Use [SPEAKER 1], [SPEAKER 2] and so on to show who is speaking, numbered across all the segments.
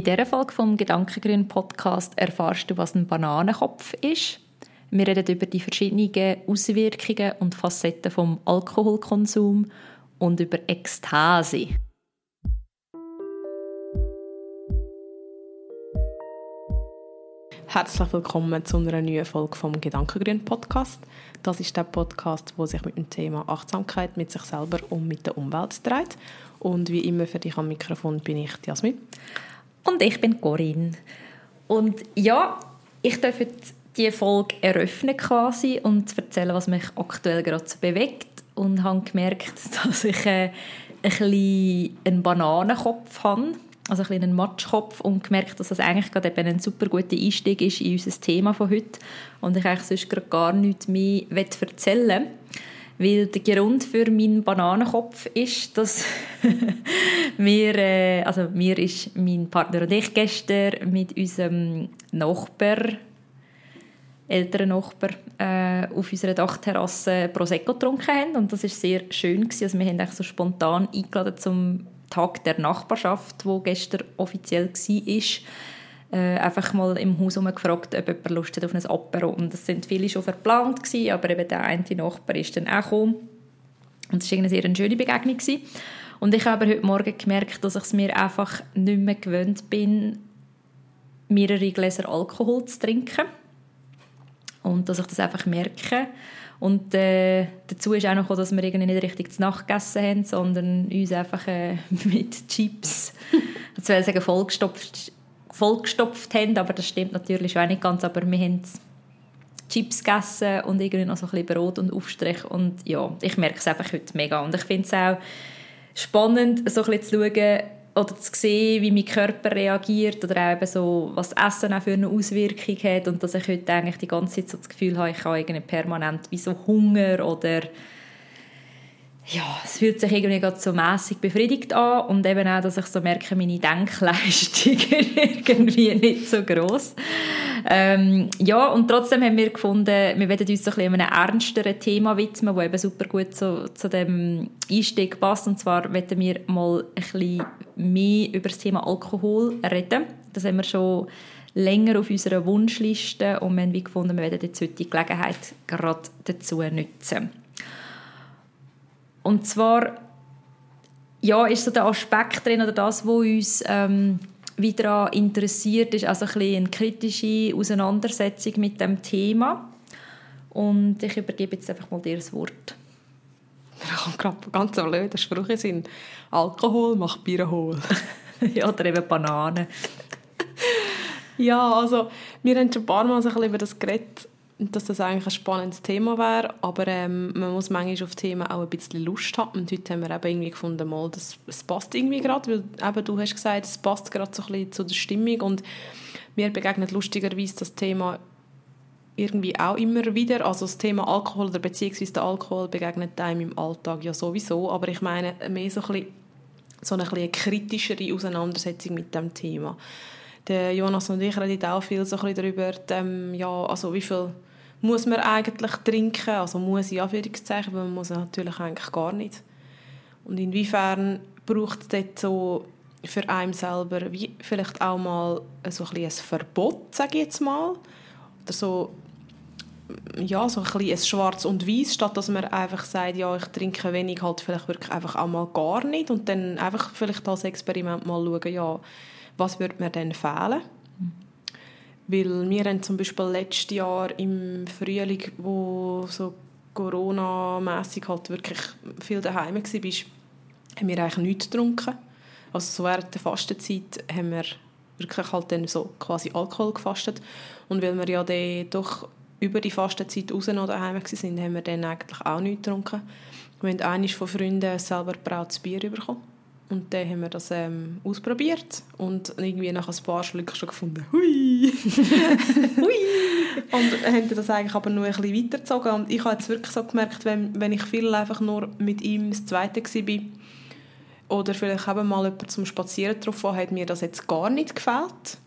[SPEAKER 1] In dieser Folge vom Gedankengrün Podcast erfahrst du, was ein Bananenkopf ist. Wir reden über die verschiedenen Auswirkungen und Facetten vom Alkoholkonsum und über Ekstase.
[SPEAKER 2] Herzlich willkommen zu einer neuen Folge vom Gedankengrün Podcast. Das ist der Podcast, wo sich mit dem Thema Achtsamkeit mit sich selber und mit der Umwelt dreht. Und wie immer für dich am Mikrofon bin ich Jasmin.
[SPEAKER 1] Und ich bin Corinne. Und ja, ich darf jetzt diese Folge eröffnen quasi und erzählen, was mich aktuell gerade bewegt. Und habe gemerkt, dass ich äh, ein bisschen einen Bananenkopf habe, also ein einen Matschkopf und gemerkt, dass das eigentlich gerade eben ein super guter Einstieg ist in unser Thema von heute und ich eigentlich sonst gerade gar nichts mehr erzählen will weil der Grund für meinen Bananenkopf ist, dass wir, äh, also mir ist mein Partner und ich gestern mit unserem Nachbar, älteren Nachbar, äh, auf unserer Dachterrasse Prosecco getrunken haben und das ist sehr schön gewesen. Also wir haben eigentlich so spontan eingeladen zum Tag der Nachbarschaft, wo gestern offiziell war äh, einfach mal im Haus gefragt, ob jemand Lust hat auf ein Apero. Und das sind viele schon verplant gewesen, aber eben der eine Nachbar ist dann auch gekommen. Und es war eine sehr schöne Begegnung. Gewesen. Und ich habe heute Morgen gemerkt, dass ich es mir einfach nicht mehr gewöhnt bin, mehrere Gläser Alkohol zu trinken. Und dass ich das einfach merke. Und äh, dazu ist auch noch, dass wir irgendwie nicht richtig zu Nacht gegessen haben, sondern uns einfach äh, mit Chips, ich will sagen vollgestopft vollgestopft haben, aber das stimmt natürlich auch nicht ganz, aber wir haben Chips gegessen und irgendwie noch so ein bisschen Brot und Aufstrich. Und ja, ich merke es einfach heute mega. Und ich finde es auch spannend, so ein bisschen zu schauen oder zu sehen, wie mein Körper reagiert oder auch eben so, was Essen auch für eine Auswirkung hat. Und dass ich heute eigentlich die ganze Zeit so das Gefühl habe, ich habe irgendwie permanent wie so Hunger oder ja, es fühlt sich irgendwie gerade so mäßig befriedigt an und eben auch, dass ich so merke, meine Denkleistung ist irgendwie nicht so groß. Ähm, ja, und trotzdem haben wir gefunden, wir werden uns so ein bisschen einem ernsteren Thema widmen, das eben super gut so, zu dem Einstieg passt. Und zwar werden wir mal ein bisschen mehr über das Thema Alkohol reden. Das haben wir schon länger auf unserer Wunschliste und wir haben gefunden, wir werden jetzt heute die Gelegenheit gerade dazu nutzen. Und zwar ja, ist so der Aspekt drin oder das, was uns ähm, wieder interessiert, ist also ein bisschen eine kritische Auseinandersetzung mit dem Thema. Und ich übergebe jetzt einfach mal dir das Wort.
[SPEAKER 2] Ich habe gerade ganz so blöde Sprüche sind. Alkohol macht Bier hohl.
[SPEAKER 1] ja, oder eben Bananen.
[SPEAKER 2] ja, also wir haben schon ein paar Mal so ein bisschen über das geredet, dass das eigentlich ein spannendes Thema wäre, aber ähm, man muss manchmal auf Themen auch ein bisschen Lust haben und heute haben wir eben irgendwie gefunden, mal, das, es passt irgendwie gerade, weil eben du hast gesagt, es passt gerade so ein bisschen zu der Stimmung und mir begegnet lustigerweise das Thema irgendwie auch immer wieder, also das Thema Alkohol oder beziehungsweise der Alkohol begegnet einem im Alltag ja sowieso, aber ich meine mehr so ein bisschen, so eine, ein bisschen kritischere Auseinandersetzung mit dem Thema. Jonas und ich reden auch viel so darüber, ähm, ja, also wie viel muss man eigentlich trinken, also muss in Anführungszeichen, weil man muss natürlich eigentlich gar nicht. Und inwiefern braucht es dort so für einen selber wie vielleicht auch mal so ein, ein Verbot, sage ich jetzt mal, oder so ja, so ein bisschen ein Schwarz und Weiß, statt dass man einfach sagt, ja, ich trinke wenig, halt vielleicht wirklich einfach auch mal gar nicht und dann einfach vielleicht als Experiment mal schauen, ja, was würde mir denn fehlen? Weil wir haben zum Beispiel letztes Jahr im Frühling, wo so Corona-mässig halt wirklich viel daheim war, haben wir eigentlich nichts getrunken. Also so während der Fastenzeit haben wir wirklich halt dann so quasi Alkohol gefastet. Und weil wir ja dann doch über die Fastenzeit raus noch daheim waren, haben wir dann eigentlich auch nichts getrunken. Wir haben eines von Freunden selber brautes Bier bekommen. Und dann haben wir das ähm, ausprobiert und irgendwie nach ein paar Schlücken schon gefunden, hui! hui! und haben das eigentlich aber nur ein bisschen weitergezogen. Und ich habe jetzt wirklich so gemerkt, wenn, wenn ich viel einfach nur mit ihm das Zweite war, oder vielleicht eben mal jemand zum Spazieren getroffen hat mir das jetzt gar nicht gefällt.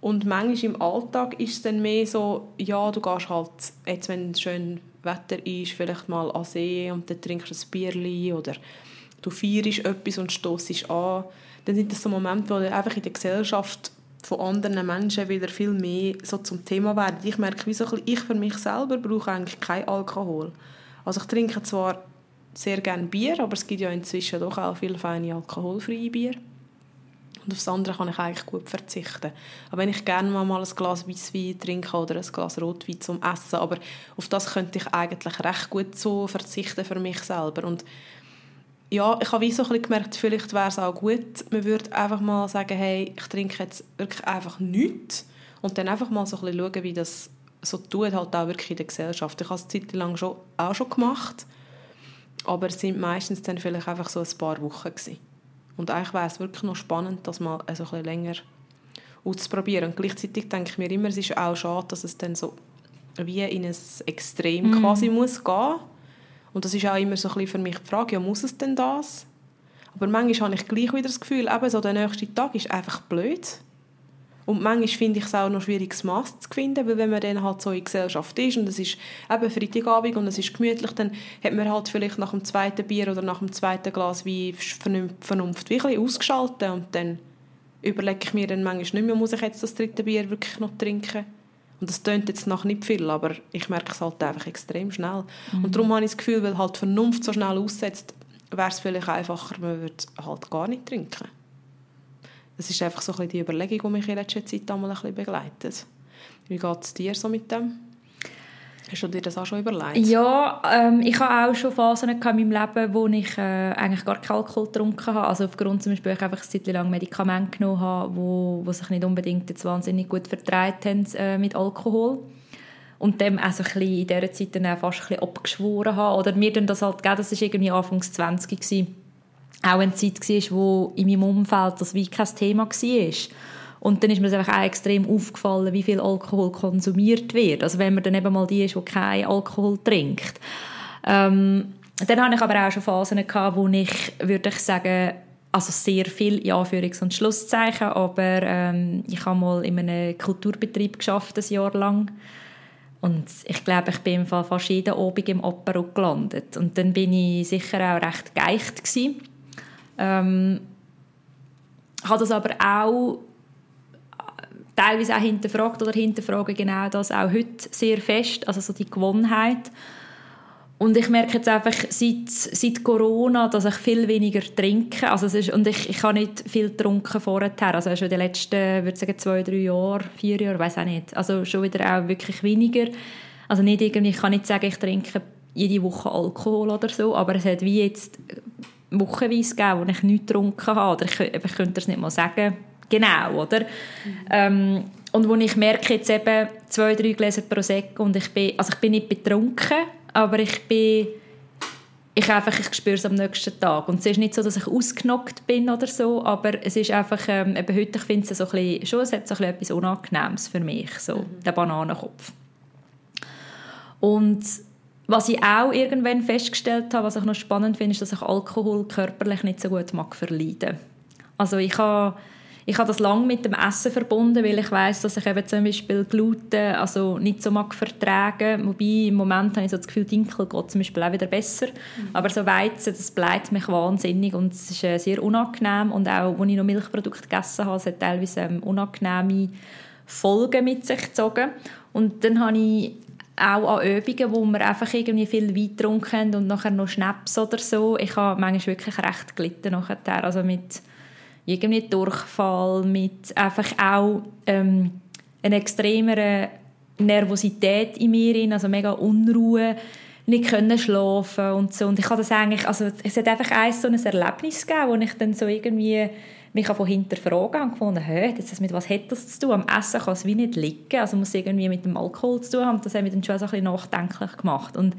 [SPEAKER 2] Und manchmal im Alltag ist es dann mehr so, ja, du gehst halt, jetzt wenn es schön Wetter ist, vielleicht mal an See und dann trinkst du ein Bierchen oder du feierst etwas und stossest an, dann sind das so Momente, du einfach in der Gesellschaft von anderen Menschen wieder viel mehr so zum Thema werden. Ich merke, wie so ein ich für mich selber brauche eigentlich keinen Alkohol. Also ich trinke zwar sehr gerne Bier, aber es gibt ja inzwischen doch auch viele feine alkoholfreie Bier. Und auf das andere kann ich eigentlich gut verzichten. Aber wenn ich gerne mal ein Glas Weisswein trinke oder ein Glas Rotwein zum Essen, aber auf das könnte ich eigentlich recht gut so verzichten für mich selber. Und ja, ich habe wie so ein bisschen gemerkt, vielleicht wäre es auch gut, man würde einfach mal sagen, hey, ich trinke jetzt wirklich einfach nichts und dann einfach mal so ein bisschen schauen, wie das so tut, halt auch wirklich in der Gesellschaft. Ich habe es eine Zeit lang schon, auch schon gemacht, aber es sind meistens dann vielleicht einfach so ein paar Wochen gewesen. Und eigentlich wäre es wirklich noch spannend, das mal so ein bisschen länger auszuprobieren. Und gleichzeitig denke ich mir immer, es ist auch schade, dass es dann so wie in ein Extrem mm. quasi muss gehen und das ist auch immer so ein bisschen für mich die Frage, ja, muss es denn das? Aber manchmal habe ich gleich wieder das Gefühl, eben so der nächste Tag ist einfach blöd. Und manchmal finde ich es auch noch schwierig, das Maß zu finden, weil wenn man dann halt so in Gesellschaft ist und es ist eben Freitagabend und es ist gemütlich, dann hat man halt vielleicht nach dem zweiten Bier oder nach dem zweiten Glas wie Vernunft ein ausgeschaltet und dann überlege ich mir dann manchmal nicht mehr, muss ich jetzt das dritte Bier wirklich noch trinken. Und das tönt jetzt noch nicht viel, aber ich merke es halt einfach extrem schnell. Mhm. Und darum habe ich das Gefühl, weil halt Vernunft so schnell aussetzt, wäre es vielleicht einfacher, man würde halt gar nicht trinken. Das ist einfach so ein bisschen die Überlegung, die mich in letzter Zeit einmal ein bisschen begleitet. Wie geht es dir so mit dem? Hast du dir das auch schon überlegt?
[SPEAKER 1] Ja, ähm, ich habe auch schon Phasen in meinem Leben, wo ich äh, eigentlich gar keinen Alkohol getrunken habe. Also aufgrund zum Beispiel, ich einfach eine Zeit lang Medikamente genommen habe, wo, wo sich nicht unbedingt jetzt wahnsinnig gut vertreibt haben äh, mit Alkohol. Und dem auch so ein bisschen in dieser Zeit dann fast ein abgeschworen habe. Oder mir dann das halt gegeben, das war irgendwie Anfangs 20 gewesen, auch eine Zeit war, wo in meinem Umfeld das wie kein Thema war. Und dann ist mir einfach auch extrem aufgefallen, wie viel Alkohol konsumiert wird. Also wenn man dann eben mal die ist, die keinen Alkohol trinkt. Ähm, dann hatte ich aber auch schon Phasen gehabt, wo ich, würde ich sagen, also sehr viel in Anführungs- und Schlusszeichen, aber ähm, ich habe mal in einem Kulturbetrieb geschafft, ein Jahr lang. Und ich glaube, ich bin im Fall fast jeden Abend im Apero gelandet. Und dann bin ich sicher auch recht geeicht gewesen. Ähm, habe das aber auch teilweise auch hinterfragt oder hinterfragen genau das auch heute sehr fest, also so die Gewohnheit. Und ich merke jetzt einfach seit, seit Corona, dass ich viel weniger trinke. Also es ist, und ich, ich habe nicht viel getrunken vorher. Also schon die letzten, würde sagen, zwei, drei Jahre, vier Jahre, weiß auch nicht. Also schon wieder auch wirklich weniger. Also nicht irgendwie, ich kann nicht sagen, ich trinke jede Woche Alkohol oder so, aber es hat wie jetzt wochenweise gegeben, wo ich nichts getrunken habe. Oder ich, ich könnte es nicht mal sagen genau, oder? Mhm. Ähm, und wo ich merke jetzt eben zwei, drei Gläser Prosecco und ich bin, also ich bin nicht betrunken, aber ich bin, ich einfach, ich spüre es am nächsten Tag. Und es ist nicht so, dass ich ausgenockt bin oder so, aber es ist einfach, ähm, eben heute, ich finde es so ein bisschen, schon, es hat so ein bisschen etwas Unangenehmes für mich, so, mhm. der Bananenkopf. Und was ich auch irgendwann festgestellt habe, was ich noch spannend finde, ist, dass ich Alkohol körperlich nicht so gut mag verleiden. Also ich habe ich habe das lange mit dem Essen verbunden, weil ich weiß, dass ich eben zum Beispiel Gluten also nicht so mag vertragen. Wobei im Moment habe ich so das Gefühl, Dinkel geht zum Beispiel auch wieder besser. Mhm. Aber so Weizen, das bleibt mich wahnsinnig und es ist äh, sehr unangenehm. Und auch, als ich noch Milchprodukte gegessen habe, es hat teilweise ähm, unangenehme Folgen mit sich gezogen. Und dann habe ich auch an Übungen, wo wir einfach irgendwie viel Wein getrunken und nachher noch Schnaps oder so. Ich habe manchmal wirklich recht gelitten nachher. Also mit irgendwie Durchfall, mit einfach auch ähm, einer extremeren Nervosität in mir, also mega Unruhe, nicht können schlafen und so. Und ich habe das eigentlich, also es hat einfach ein so ein Erlebnis gegeben, wo ich dann so irgendwie mich von hinterfragen und gefunden, hä, das, mit was hat das zu tun? Am Essen kann es wie nicht liegen, also muss irgendwie mit dem Alkohol zu tun haben. Das hat mich dann schon so ein bisschen nachdenklich gemacht. Und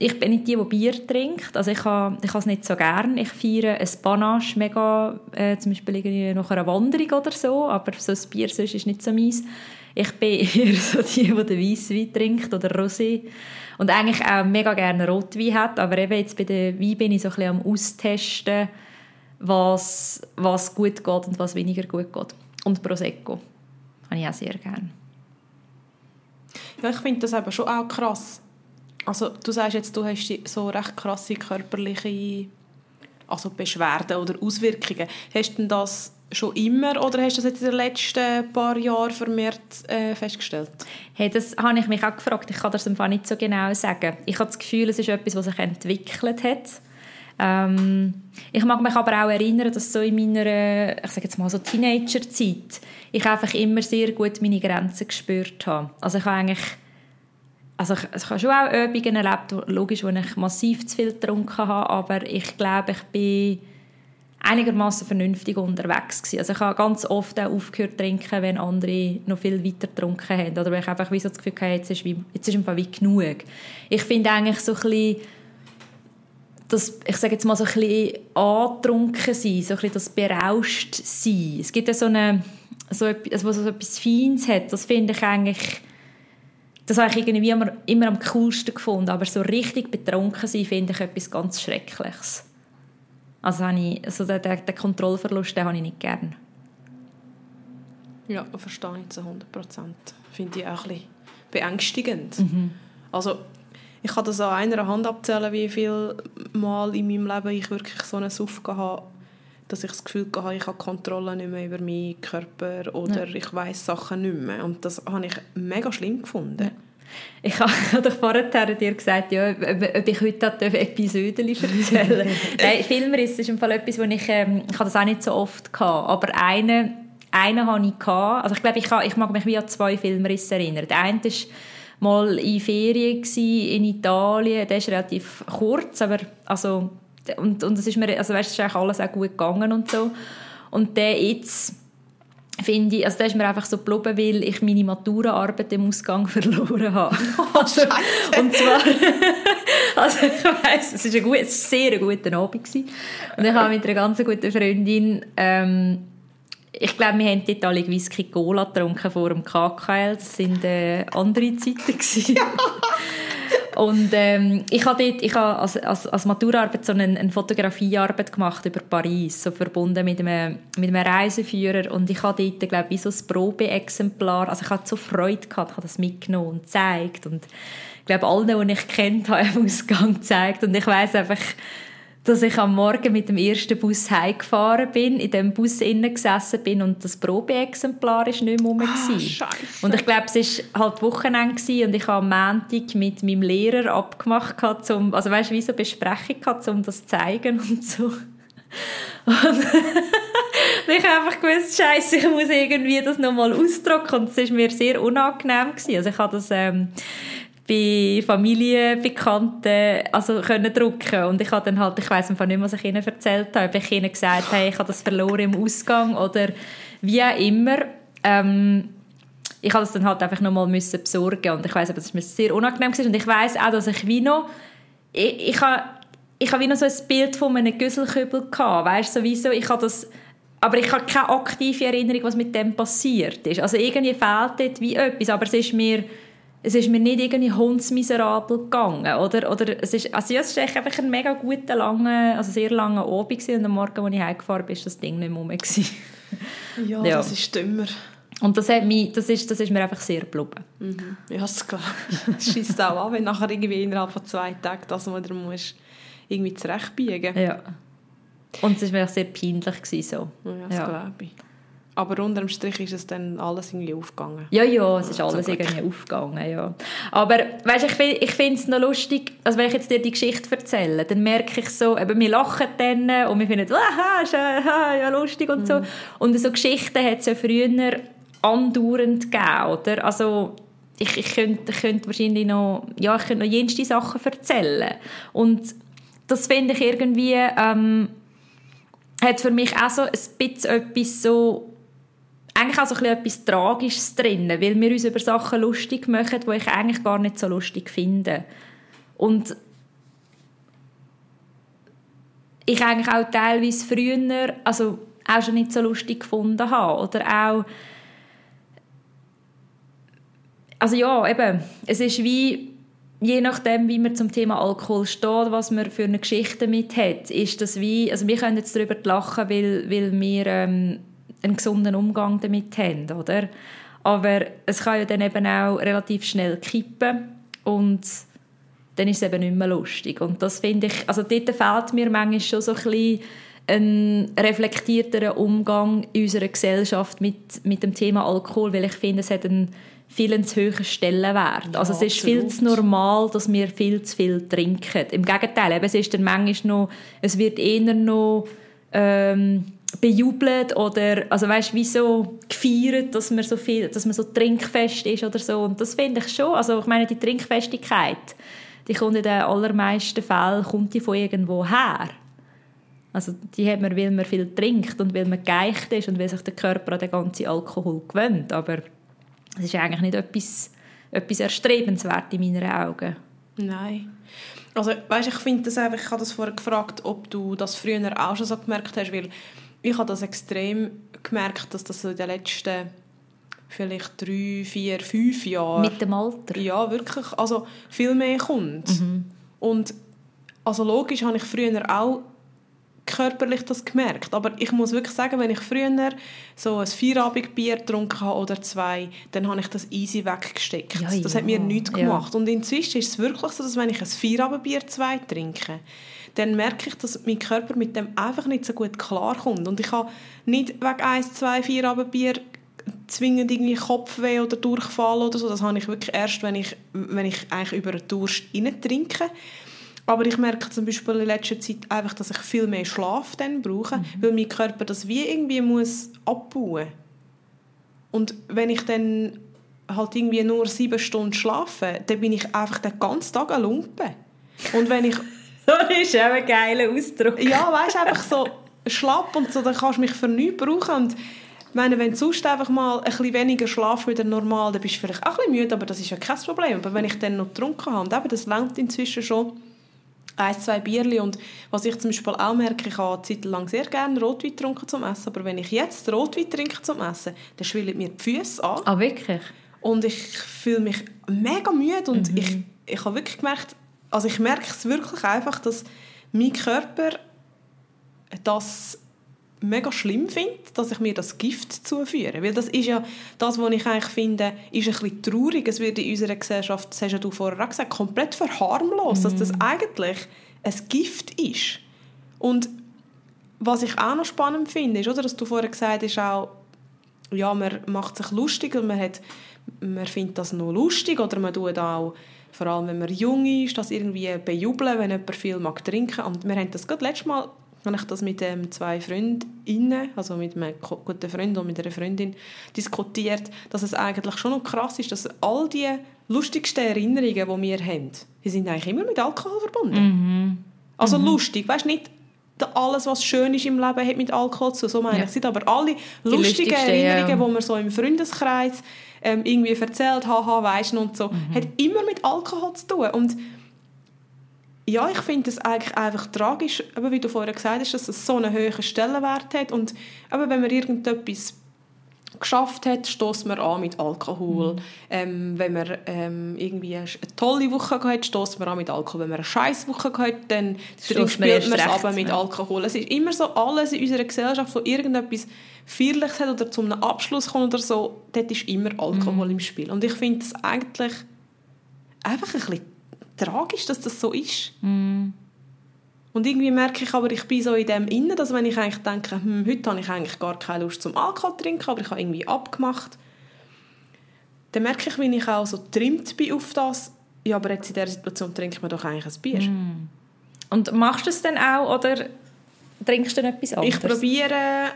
[SPEAKER 1] ich bin nicht die, die Bier trinkt. Also ich habe ich es nicht so gern. Ich feiere ein Panache mega, äh, zum Beispiel irgendwie nach einer Wanderung oder so, aber so ein Bier sonst ist nicht so meins. Ich bin eher so die, die den Weisswein trinkt oder Rosé und eigentlich auch mega gerne Rotwein hat, aber eben jetzt bei der Wein bin ich so ein bisschen am Austesten, was, was gut geht und was weniger gut geht. Und Prosecco habe ich auch sehr gerne.
[SPEAKER 2] Ja, ich finde das aber schon auch krass, also du sagst jetzt, du hast so recht krasse körperliche also Beschwerden oder Auswirkungen. Hast du das schon immer oder hast du das jetzt in den letzten paar Jahren vermehrt äh, festgestellt?
[SPEAKER 1] Hey, das habe ich mich auch gefragt. Ich kann das einfach nicht so genau sagen. Ich habe das Gefühl, es ist etwas, was sich entwickelt hat. Ähm, ich mag mich aber auch erinnern, dass so in meiner, ich sage jetzt mal so Teenagerzeit, ich einfach immer sehr gut meine Grenzen gespürt habe. Also ich habe eigentlich also ich, ich habe schon auch Übungen erlebt, logisch, wo ich massiv zu viel getrunken habe, aber ich glaube, ich bin einigermaßen vernünftig unterwegs gewesen. Also ich habe ganz oft auch aufgehört zu trinken, wenn andere noch viel weiter getrunken haben. Oder wenn ich einfach wie so das Gefühl hatte, jetzt ist, wie, jetzt ist einfach wie genug. Ich finde eigentlich so ein bisschen, das, ich sage jetzt mal so ein bisschen angetrunken sein, so ein bisschen das berauscht sein. Es gibt ja so eine, so etwas, was so etwas Feines hat, das finde ich eigentlich das habe ich irgendwie immer, immer am coolsten gefunden. Aber so richtig betrunken sein, finde ich etwas ganz Schreckliches. Also, habe ich, also den, den, den Kontrollverlust den habe ich nicht gern.
[SPEAKER 2] Ja, verstehe ich zu 100 Prozent. Finde ich auch ein bisschen beängstigend. Mhm. Also, ich kann das an einer Hand abzählen, wie viele Mal in meinem Leben ich wirklich so einen Suff hatte, dass ich das Gefühl hatte, ich habe Kontrolle nicht mehr über meinen Körper oder ja. ich weiß Sachen nicht mehr. Und das habe ich mega schlimm gefunden. Ja.
[SPEAKER 1] Ich habe doch vorher dir gesagt, ja, ob ich heute Episoden erzählen Nein, Filmriss ist im Fall etwas, wo ich, ähm, ich das auch nicht so oft hatte, aber einen, einen hatte ich. Gehabt. Also ich glaube, ich, ich mag mich wie an zwei Filmrisse erinnern. Der eine war mal in Ferien in Italien, der ist relativ kurz, aber also und, und das ist mir, also weißt, ist eigentlich alles auch gut gegangen und so. Und der jetzt finde ich, also da ist mir einfach so geblieben, weil ich meine Maturaarbeit im Ausgang verloren habe.
[SPEAKER 2] Also,
[SPEAKER 1] und zwar, also ich weiss, es war ein, gut, ein sehr guter Abend gewesen. und ich habe mit einer ganz guten Freundin ähm, ich glaube, wir haben dort alle Whisky Cola getrunken vor dem KKL. Das waren äh, andere Zeiten. Und ähm, ich habe dort, ich habe als, als, als Maturaarbeit so eine, eine, Fotografiearbeit gemacht über Paris, so verbunden mit einem, mit einem Reiseführer. Und ich habe dort, glaube ich, so ein Probeexemplar, also ich hatte so Freude gehabt, habe das mitgenommen und gezeigt. Und ich glaube, allen, die ich kennt habe, im Ausgang gezeigt. Und ich weiß einfach, dass ich am Morgen mit dem ersten Bus heimgefahren bin, in dem Bus innen gesessen bin und das Probeexemplar ist nicht mehr rum.
[SPEAKER 2] Ah,
[SPEAKER 1] und ich glaube, es war halt Wochenende und ich habe am Montag mit meinem Lehrer abgemacht, um, also weißt du, wie so Besprechung gehabt, um das zu zeigen und so. Und ich habe einfach gewusst, Scheiße, ich muss irgendwie das nochmal ausdrucken und es war mir sehr unangenehm gewesen. Also ich habe das ähm, bei Familienbekannten also können drucken und ich habe dann halt, ich weiß einfach nicht, was ich ihnen erzählt habe, ob ich ihnen gesagt habe, ich habe das verloren im Ausgang oder wie auch immer. Ähm, ich habe das dann halt einfach nochmal müssen besorgen und ich weiß, aber das mir sehr unangenehm gewesen. und ich weiß auch, dass ich wie noch ich, ich habe ich habe wie noch so ein Bild von einem Güsselkübel gehabt, weißt sowieso, ich habe das aber ich habe keine aktive Erinnerung, was mit dem passiert ist. Also irgendwie fehlt dort wie etwas, aber es ist mir es ist mir nicht irgendwie hundsmiserabel gegangen, oder? Oder es ist, also ja, es ist einfach ein mega guter, langer, also sehr langer Abend und am Morgen, als ich heimgefahren bin, war das Ding nicht mehr rum.
[SPEAKER 2] ja, ja, das ist dümmer.
[SPEAKER 1] Und das, hat mich, das, ist, das ist mir einfach sehr geblieben.
[SPEAKER 2] Mhm. Ja, das ich. schießt auch an, wenn nachher irgendwie innerhalb von zwei Tagen das wieder musst, irgendwie zurechtbiegen
[SPEAKER 1] Ja. Und es war mir auch sehr peinlich. So.
[SPEAKER 2] Ja, das ja. glaube ich. Aber unterm Strich ist es dann alles irgendwie aufgegangen.
[SPEAKER 1] Ja, ja, es ist alles irgendwie aufgegangen, ja. Aber weißt, ich, ich finde es noch lustig, also wenn ich jetzt dir die Geschichte erzähle, dann merke ich so, eben, wir lachen dann und wir finden, aha, ist ja, ja lustig und mhm. so. Und so Geschichten hat es ja früher andauernd gegeben, oder? Also ich, ich, könnte, ich könnte wahrscheinlich noch, ja, ich könnte noch jenste Sachen erzählen. Und das finde ich irgendwie, ähm, hat für mich auch so ein bisschen etwas so eigentlich auch so etwas Tragisches drin, weil wir uns über Sachen lustig machen, die ich eigentlich gar nicht so lustig finde. Und ich eigentlich auch teilweise früher also auch schon nicht so lustig gefunden habe. Oder auch also ja, eben, es ist wie je nachdem, wie man zum Thema Alkohol steht, was man für eine Geschichte mit hat, ist das wie, also wir können jetzt darüber lachen, weil, weil wir ähm, einen gesunden Umgang damit haben, oder? Aber es kann ja dann eben auch relativ schnell kippen und dann ist es eben nicht mehr lustig. Und das finde ich, also dort fehlt mir manchmal schon so ein bisschen ein reflektierterer Umgang in unserer Gesellschaft mit, mit dem Thema Alkohol, weil ich finde, es hat einen viel zu hohen Stellenwert. Ja, also es ist absolut. viel zu normal, dass wir viel zu viel trinken. Im Gegenteil, eben, es ist dann manchmal noch, es wird eher noch ähm, bejubelt oder also weißt wie so gefeiert, dass man so viel, dass man so trinkfest ist oder so und das finde ich schon. Also ich meine die Trinkfestigkeit, die kommt in den allermeisten Fällen kommt die von irgendwo her. Also die hat man, weil man viel trinkt und weil man geeicht ist und weil sich der Körper an den ganzen Alkohol gewöhnt. Aber es ist eigentlich nicht etwas, etwas erstrebenswert in meinen Augen.
[SPEAKER 2] Nein. Also weißt, ich finde das einfach, ich habe das vorher gefragt, ob du das früher auch schon so gemerkt hast, weil ich habe das extrem gemerkt, dass das in den letzten vielleicht drei, vier, fünf Jahren...
[SPEAKER 1] Mit dem Alter?
[SPEAKER 2] Ja, wirklich. Also viel mehr kommt. Mhm. Und also logisch habe ich früher auch körperlich das gemerkt. Aber ich muss wirklich sagen, wenn ich früher so ein Feierabendbier getrunken habe oder zwei, dann habe ich das easy weggesteckt. Ja, das ja. hat mir nichts gemacht. Ja. Und inzwischen ist es wirklich so, dass wenn ich ein Feierabendbier zwei trinke, dann merke ich, dass mein Körper mit dem einfach nicht so gut klarkommt. Und ich habe nicht wegen eins, zwei Feierabendbier zwingend irgendwie Kopfweh oder Durchfall oder so. Das habe ich wirklich erst, wenn ich, wenn ich eigentlich über einen Durst rein trinke. Aber ich merke zum Beispiel in letzter Zeit einfach, dass ich viel mehr Schlaf dann brauche, mhm. weil mein Körper das wie irgendwie muss abbauen. Und wenn ich dann halt irgendwie nur sieben Stunden schlafe, dann bin ich einfach den ganzen Tag ein Lumpen. Und wenn ich...
[SPEAKER 1] das ist auch ein geiler Ausdruck.
[SPEAKER 2] ja, weißt du, einfach so schlapp und so, dann kannst du mich für nichts brauchen. Und ich meine, wenn du sonst einfach mal ein bisschen weniger schlafst wieder normal, dann bist du vielleicht auch ein bisschen müde, aber das ist ja kein Problem. Aber wenn ich dann noch getrunken habe, eben, das langt inzwischen schon, ein, zwei Bierli und was ich zum Beispiel auch merke, ich habe eine Zeit lang sehr gerne Rotwein getrunken zum Essen, aber wenn ich jetzt Rotwein trinke zum Essen, dann schwillen mir die Füße an.
[SPEAKER 1] Ah, wirklich?
[SPEAKER 2] Und ich fühle mich mega müde und mhm. ich, ich habe wirklich gemerkt, also ich merke es wirklich einfach, dass mein Körper das mega schlimm finde, dass ich mir das Gift zuführe. Weil das ist ja das, was ich eigentlich finde, ist ein bisschen traurig. Es wird in unserer Gesellschaft, das hast ja du vorher auch gesagt, komplett verharmlost, mm. dass das mhm. eigentlich ein Gift ist. Und was ich auch noch spannend finde, ist, oder, dass du vorher gesagt hast, auch, ja, man macht sich lustig und man, hat, man findet das noch lustig oder man tut auch vor allem wenn man jung ist, das irgendwie bejubeln, wenn jemand viel mag trinken. Und wir haben das gerade letztes Mal habe ich das mit ähm, zwei Freundinnen, also mit einem guten Freund und mit einer Freundin diskutiert, dass es eigentlich schon noch krass ist, dass all die lustigsten Erinnerungen, die wir haben, die sind eigentlich immer mit Alkohol verbunden. Mhm. Also mhm. lustig, weißt nicht alles, was schön ist im Leben, hat mit Alkohol zu so meine ja. ich aber alle lustigen Erinnerungen, ja. die man so im Freundeskreis ähm, irgendwie erzählt, haha, weißt und so, mhm. hat immer mit Alkohol zu tun. Und ja, ich finde es eigentlich einfach tragisch, aber wie du vorher gesagt hast, dass es so einen hohen Stellenwert hat. Und aber wenn man irgendetwas geschafft hat, stoßt man an mit Alkohol. Mhm. Ähm, wenn man ähm, irgendwie eine tolle Woche hat, stoßt man an mit Alkohol. Wenn man eine scheiß Woche hat, dann spielt man es aber mit Alkohol. Es ist immer so alles in unserer Gesellschaft, wo irgendetwas Feierliches hat oder zu einem Abschluss kommt oder so, dort ist immer Alkohol mhm. im Spiel. Und ich finde es eigentlich einfach ein bisschen tragisch, dass das so ist. Mm. Und irgendwie merke ich aber, ich bin so in dem Innen, dass wenn ich eigentlich denke, hm, heute habe ich eigentlich gar keine Lust zum Alkohol zu trinken, aber ich habe irgendwie abgemacht, dann merke ich, wie ich auch so trimmt bin auf das, ja, aber jetzt in dieser Situation trinkt man doch eigentlich ein Bier. Mm.
[SPEAKER 1] Und machst du es dann auch oder trinkst du dann etwas anderes?
[SPEAKER 2] Ich probiere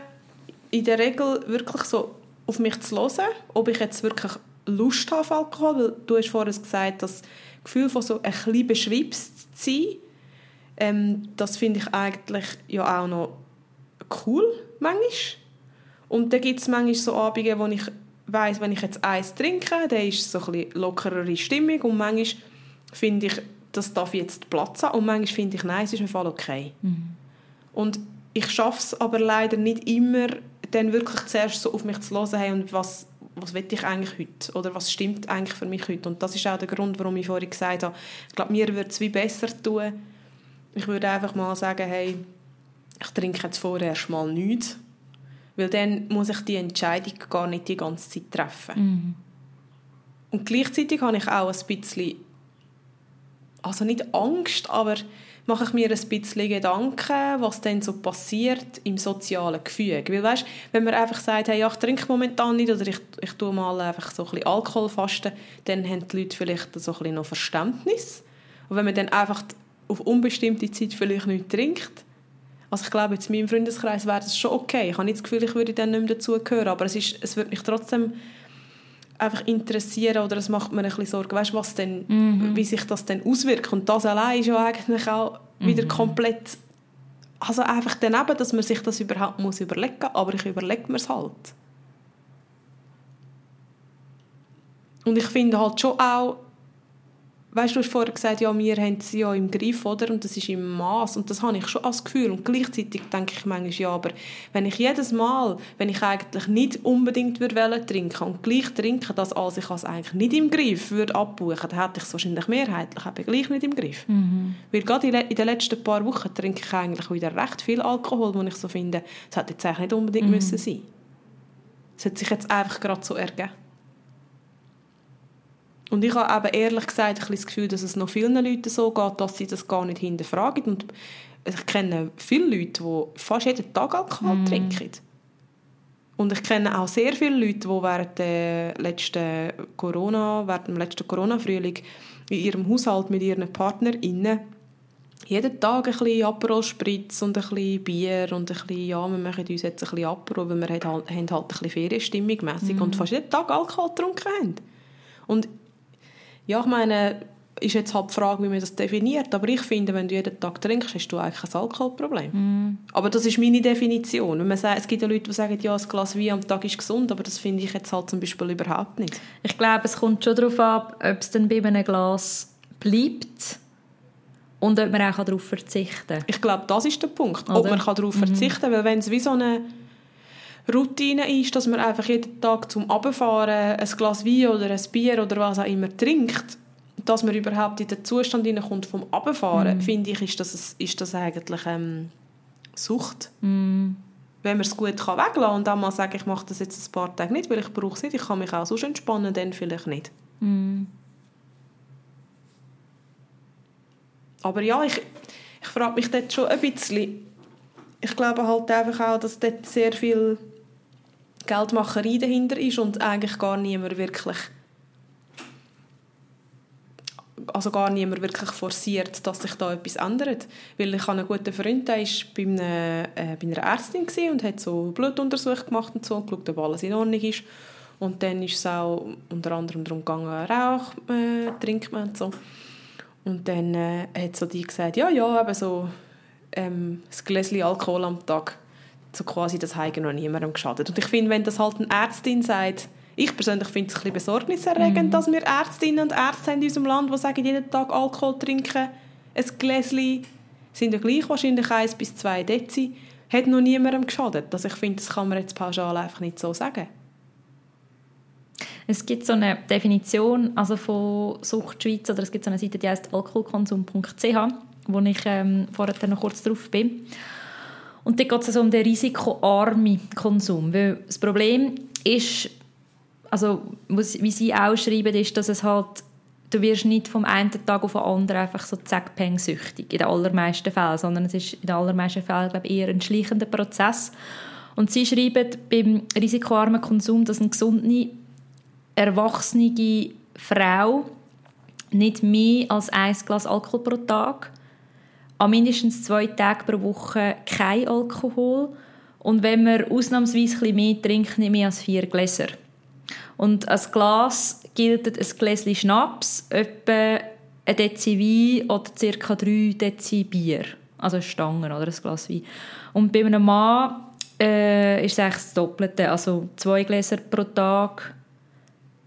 [SPEAKER 2] in der Regel wirklich so auf mich zu hören, ob ich jetzt wirklich Lust habe auf Alkohol, weil du hast vorhin gesagt, dass Gefühl von so ein bisschen beschwipst zu sein, ähm, das finde ich eigentlich ja auch noch cool, manchmal. Und dann gibt es manchmal so Abende, wo ich weiß, wenn ich jetzt Eis trinke, dann ist es so ein lockerere Stimmung und manchmal finde ich, das darf jetzt Platz haben und manchmal finde ich, nein, es ist im Fall okay. Mhm. Und ich schaffe es aber leider nicht immer, dann wirklich zuerst so auf mich zu hören, hey, und was was will ich eigentlich heute? Oder was stimmt eigentlich für mich heute? Und das ist auch der Grund, warum ich vorhin gesagt habe, ich glaube, mir würde es wie besser tun. Ich würde einfach mal sagen, hey, ich trinke jetzt vorerst mal nichts. Weil dann muss ich die Entscheidung gar nicht die ganze Zeit treffen. Mhm. Und gleichzeitig habe ich auch ein bisschen also nicht Angst, aber mache ich mir ein bisschen Gedanken, was denn so passiert im sozialen Gefüge. Weil weißt, wenn man einfach sagt, hey, ja, ich trinke momentan nicht oder ich, ich tue mal einfach so ein bisschen Alkohol fasten, dann haben die Leute vielleicht so ein bisschen noch Verständnis. Und wenn man dann einfach auf unbestimmte Zeit vielleicht nicht trinkt, also ich glaube, jetzt in meinem Freundeskreis wäre das schon okay. Ich habe nicht das Gefühl, ich würde dann nicht mehr dazugehören, aber es, ist, es würde mich trotzdem einfach interessieren oder es macht mir ein bisschen Sorgen, weißt, was denn, mhm. wie sich das denn auswirkt. Und das allein ist ja eigentlich auch mhm. wieder komplett, also einfach daneben, dass man sich das überhaupt muss überlegen muss, aber ich überlege mir es halt. Und ich finde halt schon auch, weißt du, hast vorher gesagt, ja, wir haben sie ja im Griff, oder? Und das ist im Maß und das habe ich schon als Gefühl. Und gleichzeitig denke ich manchmal, ja, aber wenn ich jedes Mal, wenn ich eigentlich nicht unbedingt würde trinken und gleich trinken, dass als ich es eigentlich nicht im Griff würde abbuchen, dann hätte ich es wahrscheinlich mehrheitlich eben gleich nicht im Griff. Mhm. Weil gerade in den letzten paar Wochen trinke ich eigentlich wieder recht viel Alkohol, wo ich so finde, das hätte jetzt eigentlich nicht unbedingt mhm. müssen sein. Es hat sich jetzt einfach gerade so ergeben. Und ich habe eben ehrlich gesagt ein das Gefühl, dass es noch vielen Leuten so geht, dass sie das gar nicht hinterfragen. Und ich kenne viele Leute, die fast jeden Tag Alkohol mm. trinken. Und ich kenne auch sehr viele Leute, die während, der letzten Corona, während dem letzten Corona-Frühling in ihrem Haushalt mit ihren PartnerInnen jeden Tag ein bisschen Aperol Spritz und ein bisschen Bier und ein bisschen, ja, wir machen uns jetzt ein bisschen Aperol, weil wir halt, haben halt ein bisschen Ferienstimmung mässig mm. und fast jeden Tag Alkohol getrunken haben. Und ja, ich meine, ist jetzt halt die Frage, wie man das definiert. Aber ich finde, wenn du jeden Tag trinkst, hast du eigentlich ein Alkoholproblem. Mm. Aber das ist meine Definition. Wenn man sagt, es gibt ja Leute, die sagen, ja, ein Glas Wein am Tag ist gesund, aber das finde ich jetzt halt zum Beispiel überhaupt nicht.
[SPEAKER 1] Ich glaube, es kommt schon darauf ab, ob es dann bei einem Glas bleibt und ob man auch darauf verzichten kann.
[SPEAKER 2] Ich glaube, das ist der Punkt. Oder? Ob man darauf mhm. verzichten kann, weil wenn es wie so eine Routine ist, dass man einfach jeden Tag zum Abfahren ein Glas Wein oder ein Bier oder was auch immer trinkt, dass man überhaupt in den Zustand hineinkommt vom Abfahren, mm. finde ich, ist das, ist das eigentlich ähm, Sucht. Mm. Wenn man es gut kann weglassen kann und auch mal sagen, ich mache das jetzt ein paar Tage nicht, weil ich brauche es nicht, ich kann mich auch sonst entspannen, dann vielleicht nicht. Mm. Aber ja, ich, ich frage mich dort schon ein bisschen, ich glaube halt einfach auch, dass dort sehr viel Geldmacherei dahinter ist und eigentlich gar niemand wirklich also gar niemand wirklich forciert, dass sich da etwas ändert. Weil ich habe einen guten Freund, der war bei, äh, bei einer Ärztin und hat so Blutuntersuchungen gemacht und so und geschaut, ob alles in Ordnung ist. Und dann ist es auch unter anderem darum gegangen, Rauch äh, trinkt man und so. Und dann äh, hat so die gesagt, ja, ja, eben so ähm, ein Gläschen Alkohol am Tag so quasi das Heigen noch niemandem geschadet. Und ich finde, wenn das halt eine Ärztin sagt, ich persönlich finde es ein bisschen besorgniserregend, mhm. dass wir Ärztinnen und Ärzte haben in unserem Land, die sagen, jeden Tag Alkohol trinken, ein Gläschen, sind ja gleich wahrscheinlich 1 bis 2 Dezi, hat noch niemandem geschadet. Also ich finde, das kann man jetzt pauschal einfach nicht so sagen.
[SPEAKER 1] Es gibt so eine Definition also von Sucht Schweiz, oder es gibt so eine Seite, die heißt alkoholkonsum.ch, wo ich ähm, vorher noch kurz drauf bin. Und dann geht es also um den risikoarmen Konsum. Weil das Problem ist, also wie sie auch schreiben, ist, dass es halt, du wirst nicht vom einen Tag auf den anderen einfach so zack süchtig in den allermeisten Fällen, sondern es ist in den allermeisten Fällen glaube ich, eher ein schleichender Prozess. Und sie schreiben beim risikoarmen Konsum, dass eine gesunde, erwachsene Frau nicht mehr als ein Glas Alkohol pro Tag an mindestens zwei Tagen pro Woche kein Alkohol und wenn man ausnahmsweise ein mehr trinkt, nicht mehr als vier Gläser. Und als Glas gilt ein Gläschen Schnaps, etwa ein Dezi Wein oder ca. drei Dezi Bier. Also Stangen oder ein Glas Wein. Und bei einem Mann äh, ist es eigentlich das Doppelte. Also zwei Gläser pro Tag,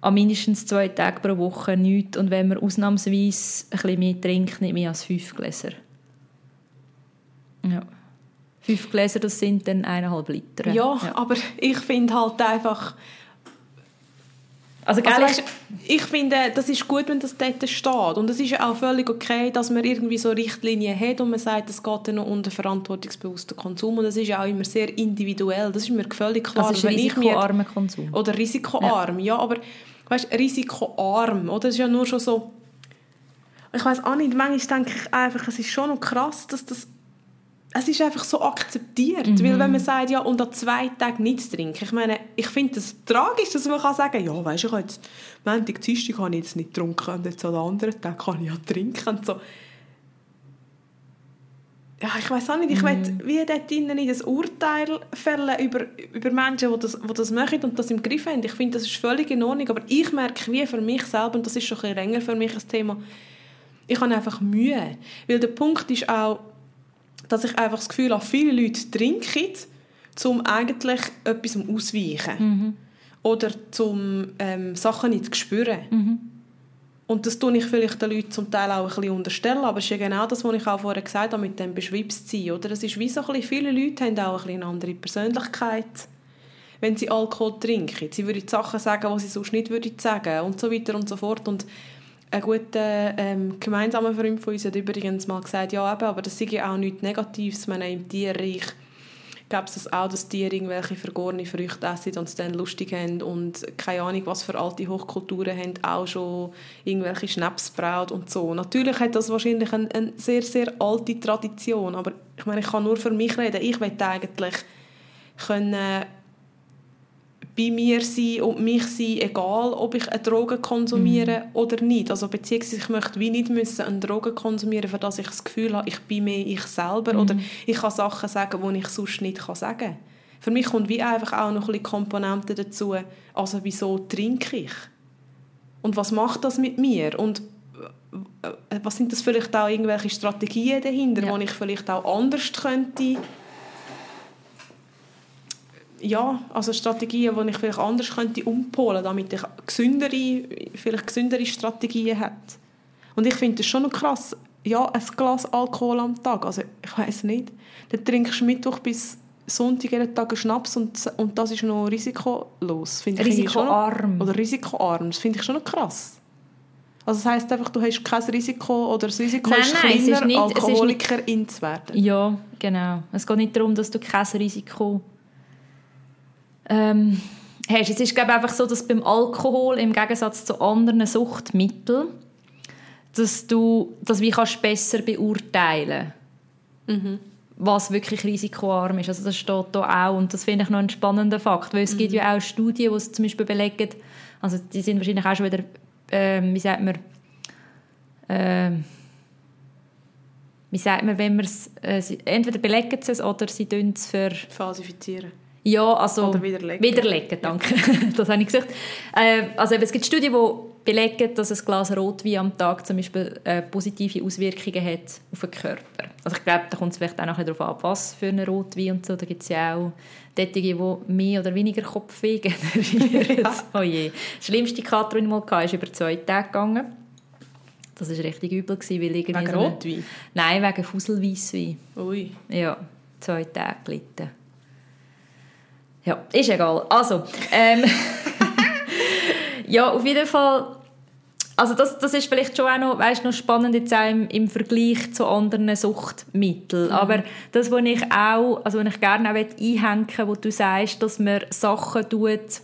[SPEAKER 1] an mindestens zwei Tagen pro Woche nichts. Und wenn man ausnahmsweise bisschen mehr trinkt, nicht mehr als fünf Gläser. Ja. Fünf Gläser, das sind dann eineinhalb Liter.
[SPEAKER 2] Ja, ja. aber ich finde halt einfach... Also, also weißt, ich finde, das ist gut, wenn das dort steht. Und es ist ja auch völlig okay, dass man irgendwie so Richtlinien hat und man sagt, es geht dann noch unter verantwortungsbewussten Konsum. Und das ist ja auch immer sehr individuell. Das ist mir völlig klar.
[SPEAKER 1] Also ist risikoarmer Konsum.
[SPEAKER 2] Oder risikoarm, ja. ja aber weißt, risikoarm, oder? Das ist ja nur schon so Ich weiß auch nicht, manchmal denke ich einfach, es ist schon noch krass, dass das es ist einfach so akzeptiert, mhm. weil wenn man sagt, ja, und an zwei Tagen nichts trinken, ich meine, ich finde es tragisch, dass man kann sagen, ja, weißt du, ich habe jetzt Montag, Dienstag habe ich jetzt nicht getrunken und jetzt an den anderen Tagen kann ich ja trinken und so. Ja, ich weiß auch nicht, ich mhm. will wie dort drinnen nicht ein Urteil fällen über, über Menschen, die das, die das machen und das im Griff haben. Ich finde, das ist völlig in Ordnung, aber ich merke wie für mich selber, und das ist schon ein bisschen länger für mich ein Thema, ich habe einfach Mühe. Weil der Punkt ist auch, dass ich einfach das Gefühl habe, viele Leute trinken, um eigentlich etwas auszuweichen. Mhm. Oder um ähm, Sachen nicht zu spüren. Mhm. Und das tue ich vielleicht den Leuten zum Teil auch ein bisschen unterstellen, aber es ist ja genau das, was ich auch vorher gesagt habe, mit dem Beschwipssein. Oder es ist wie so ein bisschen, viele Leute haben auch ein bisschen eine andere Persönlichkeit, wenn sie Alkohol trinken. Sie würden Sachen sagen, die sie sonst nicht würden sagen und so weiter und so fort. Und ein guter ähm, gemeinsamer Freund von uns hat übrigens mal gesagt, ja eben, aber das sei auch nichts Negatives. Man im Tierreich gäbe es auch, dass Tiere irgendwelche vergorene Früchte essen und es dann lustig haben und keine Ahnung, was für alte Hochkulturen haben auch schon irgendwelche Schnapsbraut und so. Natürlich hat das wahrscheinlich eine, eine sehr, sehr alte Tradition, aber ich meine, ich kann nur für mich reden. Ich möchte eigentlich können bei mir sein und mich sein, egal ob ich eine Droge konsumiere mhm. oder nicht. Also beziehungsweise ich möchte wie nicht müssen eine Droge konsumieren, für das ich das Gefühl habe, ich bin mehr ich selber mhm. oder ich kann Sachen sagen, die ich sonst nicht sagen kann. Für mich kommt wie einfach auch noch ein bisschen Komponenten dazu, also wieso trinke ich? Und was macht das mit mir? Und äh, was sind das vielleicht auch irgendwelche Strategien dahinter, ja. die ich vielleicht auch anders könnte ja, also Strategien, die ich vielleicht anders könnte umpolen, damit ich gesündere, vielleicht gesündere Strategien hätte. Und ich finde das schon noch krass. Ja, ein Glas Alkohol am Tag, also ich weiß nicht. Dann trinkst du Mittwoch bis Sonntag jeden Tag einen Schnaps und, und das ist noch risikolos. Find
[SPEAKER 1] risikoarm.
[SPEAKER 2] Noch, oder risikoarm, das finde ich schon noch krass. Also das heisst einfach, du hast kein Risiko oder das Risiko nein, ist nein, kleiner, ist nicht, Alkoholikerin zu werden.
[SPEAKER 1] Ja, genau. Es geht nicht darum, dass du kein Risiko ähm, hast. Es ist glaube einfach so, dass beim Alkohol im Gegensatz zu anderen Suchtmitteln, dass du das wie kannst besser beurteilen mhm. was wirklich risikoarm ist. Also das steht da auch und das finde ich noch ein spannender Fakt, weil es mhm. gibt ja auch Studien, die zum Beispiel belegen, also die sind wahrscheinlich auch schon wieder, äh, wie sagt man, äh, wie sagt man, wenn man es, äh, entweder belegen sie es oder sie es für...
[SPEAKER 2] Falsifizieren
[SPEAKER 1] ja, also...
[SPEAKER 2] Oder widerlegen.
[SPEAKER 1] Widerlegen, danke. das habe ich gesagt. Äh, also es gibt Studien, die belegen, dass ein Glas Rotwein am Tag zum Beispiel äh, positive Auswirkungen hat auf den Körper. Also ich glaube, da kommt es vielleicht auch noch darauf ab, was für ein Rotwein und so. Da gibt es ja auch Tätige, die mehr oder weniger Kopfweh generieren. ja. oh je. Das schlimmste Kater, ich mal hatte, ist über zwei Tage gegangen. Das war richtig übel. Weil irgendwie
[SPEAKER 2] wegen so Rotwein?
[SPEAKER 1] Nein, wegen Fusselweisswein.
[SPEAKER 2] Ui.
[SPEAKER 1] Ja, zwei Tage gelitten. Ja, ist egal. Also, ähm, ja, auf jeden Fall, also das, das ist vielleicht schon auch noch, weißt, noch spannend jetzt auch im, im Vergleich zu anderen Suchtmitteln. Mhm. Aber das, was ich auch, also was ich gerne auch einhängen will, wo du sagst, dass man Sachen tut,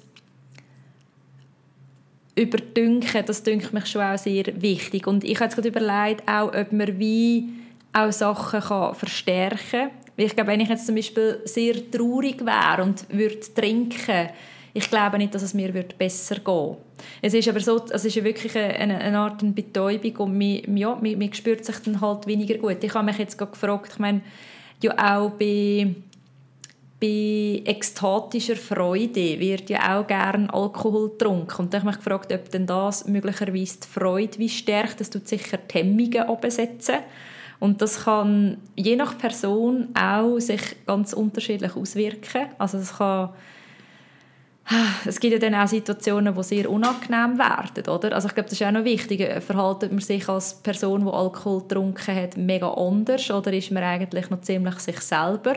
[SPEAKER 1] überdünken, das dünkt mich schon auch sehr wichtig. Und ich habe jetzt gerade überlegt, auch, ob man wie auch Sachen kann verstärken kann ich glaube, wenn ich jetzt zum Beispiel sehr traurig wäre und würde trinken, ich glaube nicht, dass es mir wird besser gehen Es ist aber so, es ist wirklich eine, eine Art eine Betäubung und man, ja, man, man spürt sich dann halt weniger gut. Ich habe mich jetzt gerade gefragt, ich meine, ja auch bei, bei ekstatischer Freude wird ja auch gerne Alkohol getrunken. Und ich habe mich gefragt, ob denn das möglicherweise die Freude wie stärkt. Das tut sicher die Hemmungen absetzen. Und das kann je nach Person auch sich ganz unterschiedlich auswirken. Also es kann es gibt ja dann auch Situationen, die sehr unangenehm werden, oder? Also ich glaube, das ist auch noch wichtig. Verhaltet man sich als Person, die Alkohol getrunken hat, mega anders oder ist man eigentlich noch ziemlich sich selber?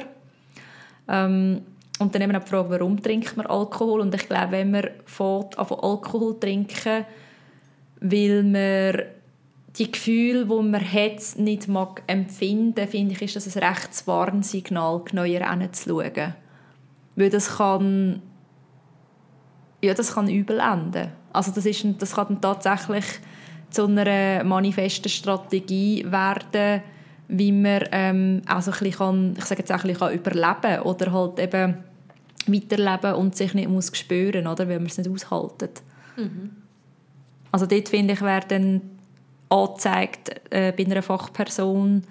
[SPEAKER 1] Ähm, und dann eben auch die Frage, warum trinkt man Alkohol? Und ich glaube, wenn man von Alkohol trinken, weil man die Gefühle, die man hat, nicht mag empfinden, finde ich, ist das ein rechtes Warnsignal, genauer hinzuschauen. Weil das kann, ja, das kann übel enden. Also das, ist, das kann dann tatsächlich zu einer manifesten Strategie werden, wie man ähm, also ein bisschen kann, ich sage jetzt auch ein bisschen überleben kann oder halt eben weiterleben und sich nicht muss spüren, oder, wenn man es nicht aushalten. Mhm. Also dort finde ich, wäre dann angezeigt, äh, bei einer Fachperson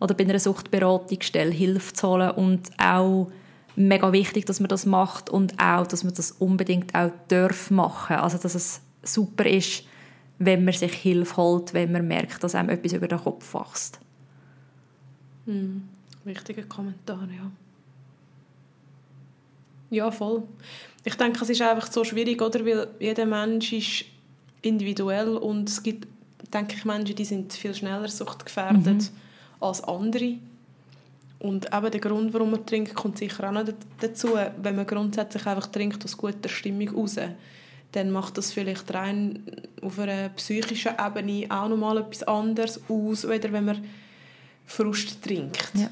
[SPEAKER 1] oder bei einer Suchtberatungsstelle Hilfe zu holen und auch mega wichtig, dass man das macht und auch, dass man das unbedingt auch darf machen. Also dass es super ist, wenn man sich Hilfe holt, wenn man merkt, dass einem etwas über den Kopf wächst.
[SPEAKER 2] Hm. Wichtiger Kommentar, ja. Ja, voll. Ich denke, es ist einfach so schwierig, oder? Weil jeder Mensch ist individuell und es gibt, denke ich, Menschen, die sind viel schneller suchtgefährdet mhm. als andere. Und eben der Grund, warum man trinkt, kommt sicher auch noch dazu. Wenn man grundsätzlich einfach trinkt aus guter Stimmung raus, dann macht das vielleicht rein auf einer psychischen Ebene auch nochmal etwas anderes aus, als wenn man Frust trinkt.
[SPEAKER 1] Ja.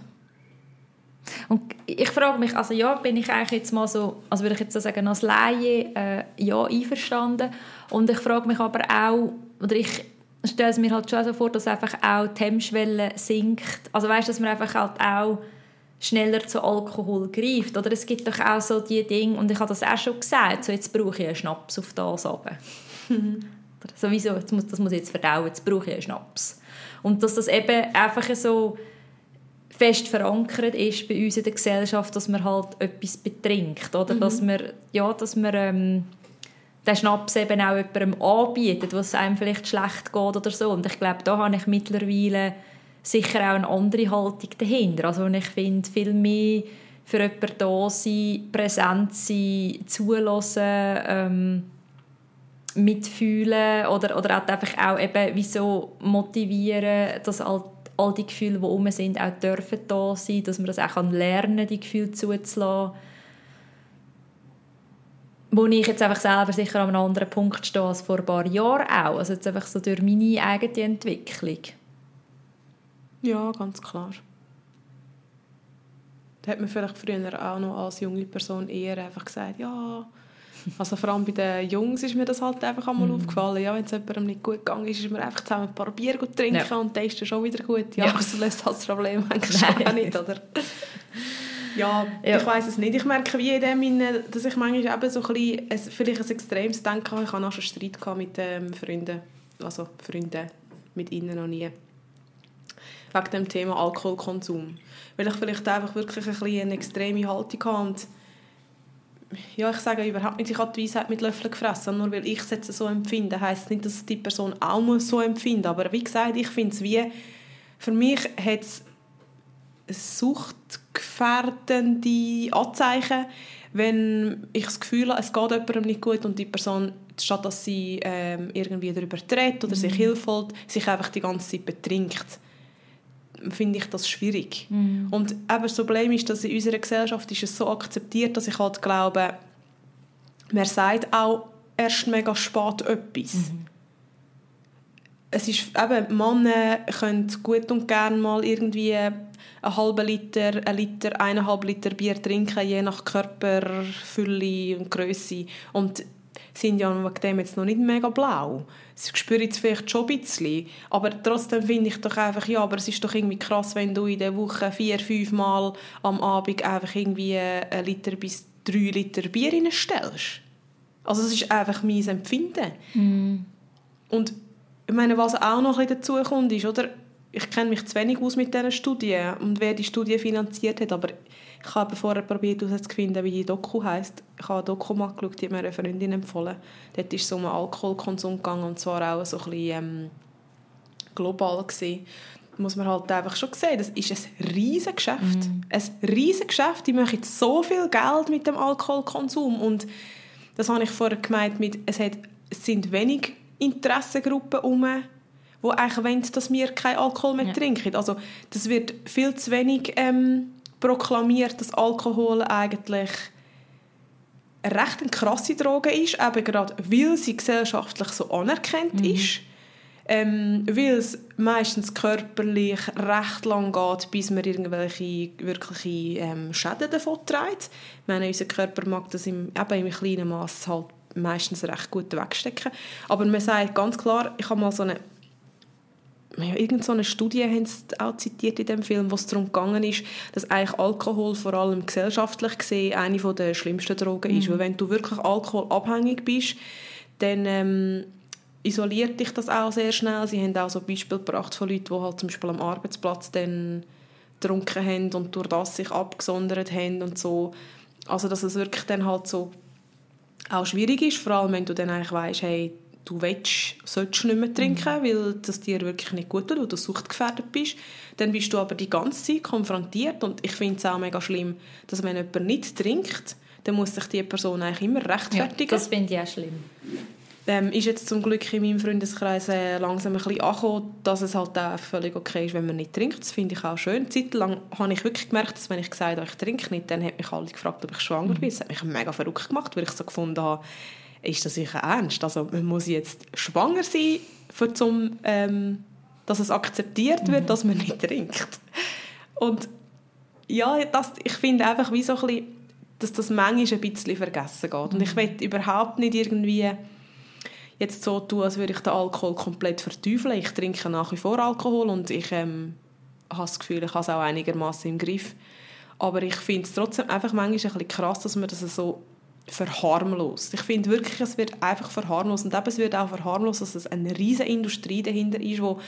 [SPEAKER 1] Und ich frage mich, also ja, bin ich eigentlich jetzt mal so, also würde ich jetzt so sagen, als Laie äh, ja einverstanden. Und ich frage mich aber auch, oder ich stelle es mir halt schon so vor, dass einfach auch die Hemmschwelle sinkt. Also weißt, dass man einfach halt auch schneller zu Alkohol greift. Oder es gibt doch auch so die Dinge, und ich habe das auch schon gesagt, so jetzt brauche ich einen Schnaps auf das runter. Sowieso, das muss, das muss ich jetzt verdauen, jetzt brauche ich einen Schnaps. Und dass das eben einfach so fest verankert ist bei uns in der Gesellschaft, dass man halt etwas betrinkt, oder? Mhm. Dass man, ja, dass man ähm, den Schnaps eben auch jemandem anbietet, was einem vielleicht schlecht geht oder so. Und ich glaube, da habe ich mittlerweile sicher auch eine andere Haltung dahinter. Also ich finde, viel mehr für jemanden da sein, präsent sein, zulassen, ähm, mitfühlen oder, oder auch einfach auch eben wie so motivieren, dass all, all die Gefühle, die um sind, auch dürfen da sein, dass man das auch lernen kann, die Gefühle zuzulassen. Wo ich jetzt einfach selber sicher an einem anderen Punkt stehe als vor ein paar Jahren auch. Also jetzt einfach so durch meine eigene Entwicklung.
[SPEAKER 2] Ja, ganz klar. Da hat man vielleicht früher auch noch als junge Person eher einfach gesagt, ja, also vor allem bei den Jungs ist mir das halt einfach einmal mm. aufgefallen. Ja, wenn es jemandem nicht gut gegangen ist, ist man einfach zusammen ein paar Bier trinken ja. und dann ist es schon wieder gut. Ja, ja. das löst das Problem eigentlich auch nicht, oder? Ja, ja, ich weiß es nicht. Ich merke wie in dem, dass ich manchmal eben so ein bisschen, vielleicht ein extremes Denken habe. Ich hatte auch schon Streit mit ähm, Freunden, also Freunden mit ihnen noch nie. Wegen dem Thema Alkoholkonsum. Weil ich vielleicht einfach wirklich ein bisschen eine extreme Haltung habe und ja, ich sage überhaupt nicht, ich habe die Weisheit mit Löffeln gefressen. Nur weil ich es jetzt so empfinde, heisst nicht, dass die Person auch muss so empfinden Aber wie gesagt, ich finde es wie, für mich hat es suchtgefährdende Anzeichen, wenn ich das Gefühl habe, es geht jemandem nicht gut und die Person, statt dass sie ähm, irgendwie darüber redet oder mhm. sich Hilfe holt, sich einfach die ganze Zeit betrinkt finde ich das schwierig. Mhm. Und eben das Problem ist, dass in unserer Gesellschaft ist es so akzeptiert, dass ich halt glaube, man sagt auch erst mega spät etwas. Mhm. Es ist eben, Männer können gut und gerne mal irgendwie einen halben Liter, einen Liter, eineinhalb Liter Bier trinken, je nach Körperfülle und Größe. Und sind ja wegen dem jetzt noch nicht mega blau. Sie spüren jetzt vielleicht schon ein bisschen, aber trotzdem finde ich doch einfach, ja, aber es ist doch irgendwie krass, wenn du in der Woche vier, fünf Mal am Abend einfach irgendwie ein Liter bis drei Liter Bier reinstellst. Also das ist einfach mein Empfinden. Mm. Und ich meine, was auch noch ein bisschen dazu kommt, ist, oder, ich kenne mich zu wenig aus mit dieser Studie und wer die Studie finanziert hat, aber ich habe vorher probiert herauszufinden, wie die Doku heisst. Ich habe eine Doku mal geschaut, die hat mir eine Freundin empfohlen. Dort ist es um Alkoholkonsum gegangen und zwar auch so ein bisschen ähm, global gewesen. Da muss man halt einfach schon sehen, das ist ein riesiges Geschäft. Mm. Ein riesiges Geschäft, die machen so viel Geld mit dem Alkoholkonsum und das habe ich vorher gemeint mit, es, hat, es sind wenig Interessengruppen herum, die eigentlich wollen, dass wir keinen Alkohol mehr ja. trinken. Also das wird viel zu wenig ähm, proklamiert, dass Alkohol eigentlich eine recht krasse Droge ist, eben gerade weil sie gesellschaftlich so anerkannt mhm. ist. Ähm, weil es meistens körperlich recht lang geht, bis man irgendwelche wirkliche ähm, Schäden davon trägt. Ich meine, unser Körper mag das im, eben im kleinen Maß halt meistens recht gut wegstecken. Aber man sagt ganz klar, ich habe mal so eine irgend so eine Studie haben sie auch zitiert in dem Film, wo es darum gegangen ist, dass eigentlich Alkohol vor allem gesellschaftlich gesehen eine der schlimmsten Drogen mhm. ist. Weil wenn du wirklich alkoholabhängig bist, dann ähm, isoliert dich das auch sehr schnell. Sie haben auch so Beispiele gebracht von Leuten, die halt zum Beispiel am Arbeitsplatz dann getrunken haben und durch das sich abgesondert haben und so. Also dass es wirklich dann halt so auch schwierig ist, vor allem wenn du dann eigentlich weißt, hey, du willst, sollst nicht mehr trinken, mhm. weil das dir wirklich nicht gut tut, weil du suchtgefährdet bist. Dann bist du aber die ganze Zeit konfrontiert und ich finde es auch mega schlimm, dass wenn jemand nicht trinkt, dann muss sich die Person eigentlich immer rechtfertigen.
[SPEAKER 1] Ja, das finde ich auch schlimm.
[SPEAKER 2] Ähm, ist jetzt zum Glück in meinem Freundeskreis äh, langsam ein bisschen angekommen, dass es halt auch völlig okay ist, wenn man nicht trinkt. Das finde ich auch schön. Zeitlang habe ich wirklich gemerkt, dass wenn ich gesagt habe, ich trinke nicht, dann hat mich alle gefragt, ob ich schwanger bin. Das hat mich mega verrückt gemacht, weil ich so gefunden habe, ist das sicher ernst? Also man muss jetzt schwanger sein, für zum, ähm, dass es akzeptiert wird, mhm. dass man nicht trinkt. Und ja, das, ich finde einfach wie so ein bisschen, dass das manchmal ein bisschen vergessen geht. Und ich mhm. will überhaupt nicht irgendwie jetzt so tun, als würde ich den Alkohol komplett verteufeln. Ich trinke nach wie vor Alkohol und ich ähm, habe das Gefühl, ich habe es auch einigermaßen im Griff. Aber ich finde es trotzdem einfach manchmal ein bisschen krass, dass man das so verharmlost. Ich finde wirklich, es wird einfach verharmlost. Und eben, es wird auch verharmlost, dass es eine riesige Industrie dahinter ist, wo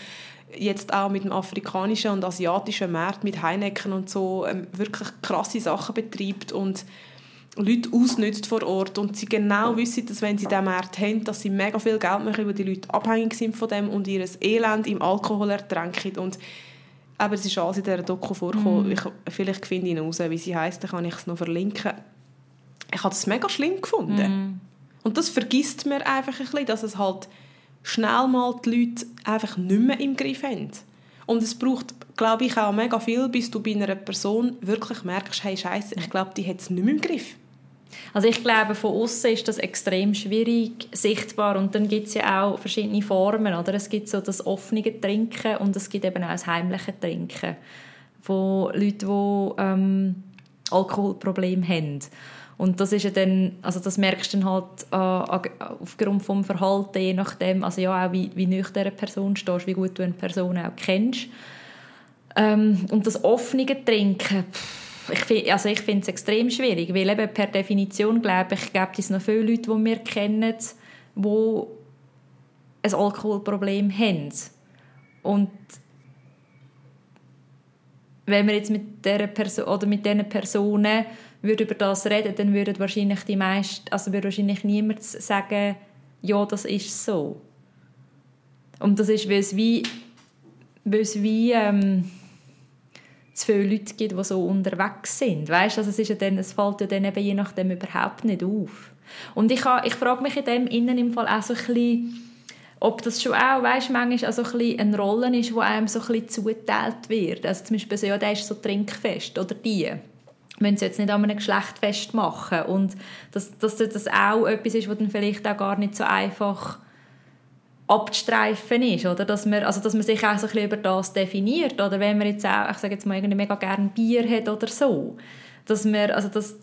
[SPEAKER 2] jetzt auch mit dem afrikanischen und asiatischen Markt, mit Heineken und so, ähm, wirklich krasse Sachen betreibt und Leute ausnützt vor Ort und sie genau wissen, dass wenn sie diesen Markt haben, dass sie mega viel Geld machen, weil die Leute abhängig sind von dem und ihr Elend im Alkohol ertränken und aber es ist alles in dieser Doku vorgekommen. Mm. Ich, vielleicht finde ich ihn raus, wie sie heisst, dann kann ich es noch verlinken ich habe es mega schlimm gefunden. Mm. Und das vergisst man einfach ein bisschen, dass es halt schnell mal die Leute einfach nicht mehr im Griff haben. Und es braucht, glaube ich, auch mega viel, bis du bei einer Person wirklich merkst, hey, Scheiße, ich glaube, die hat es nicht mehr im Griff.
[SPEAKER 1] Also ich glaube, von außen ist das extrem schwierig sichtbar und dann gibt es ja auch verschiedene Formen, oder? Es gibt so das offene Trinken und es gibt eben auch das heimliche Trinken von Leuten, die ähm, Alkoholprobleme haben. Und das ist ja dann, also das merkst du dann halt äh, aufgrund vom Verhalten, je nachdem, also ja auch wie, wie nüch dieser Person stehst, wie gut du eine Person auch kennst. Ähm, und das offene Trinken, ich find, also finde es extrem schwierig, weil eben per Definition glaube ich, gibt es noch viele Leute, die wir kennen, die ein Alkoholproblem haben. Und wenn wir jetzt mit dieser Person oder mit diesen Personen würde über das reden, dann würden wahrscheinlich die meisten, also würde wahrscheinlich niemand sagen, ja, das ist so. Und das ist, weil es wie, weil es wie ähm, zu viele Leute gibt, die so unterwegs sind. Weißt? Also es, ist ja dann, es fällt ja dann eben je nachdem überhaupt nicht auf. Und ich, ich frage mich in dem Innen im Fall auch so ein bisschen, ob das schon auch, weißt, manchmal also ein bisschen eine Rolle ist, die einem so ein bisschen zugeteilt wird. Also zum Beispiel so, ja, der ist so trinkfest oder die müssen es jetzt nicht an einem Geschlecht festmachen. Und dass, dass das auch etwas ist, was dann vielleicht auch gar nicht so einfach abzustreifen ist, oder? Dass man, also dass man sich auch so ein bisschen über das definiert, oder wenn man jetzt auch, ich sage jetzt mal, irgendwie mega gerne Bier hat oder so, dass man, also das,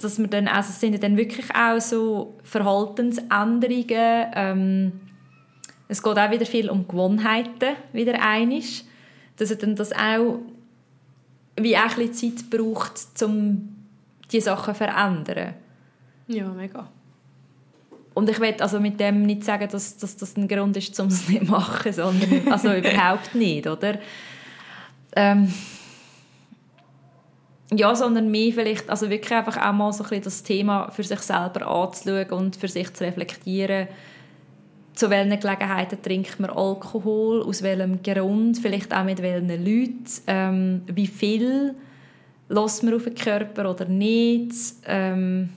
[SPEAKER 1] dass man dann, also sind dann wirklich auch so Verhaltensänderungen, ähm, es geht auch wieder viel um Gewohnheiten, wieder einisch, dass dann das auch wie auch ein Zeit braucht, um diese Sachen zu verändern.
[SPEAKER 2] Ja, mega.
[SPEAKER 1] Und ich will also mit dem nicht sagen, dass, dass das ein Grund ist, um es nicht zu machen, sondern also überhaupt nicht, oder? Ähm, ja, sondern mehr vielleicht, also wirklich einfach auch mal so ein bisschen das Thema für sich selber anzuschauen und für sich zu reflektieren, zu welchen Gelegenheiten trinkt man Alkohol, aus welchem Grund, vielleicht auch mit welchen Leuten, ähm, wie viel lässt man auf den Körper oder nicht. Ähm,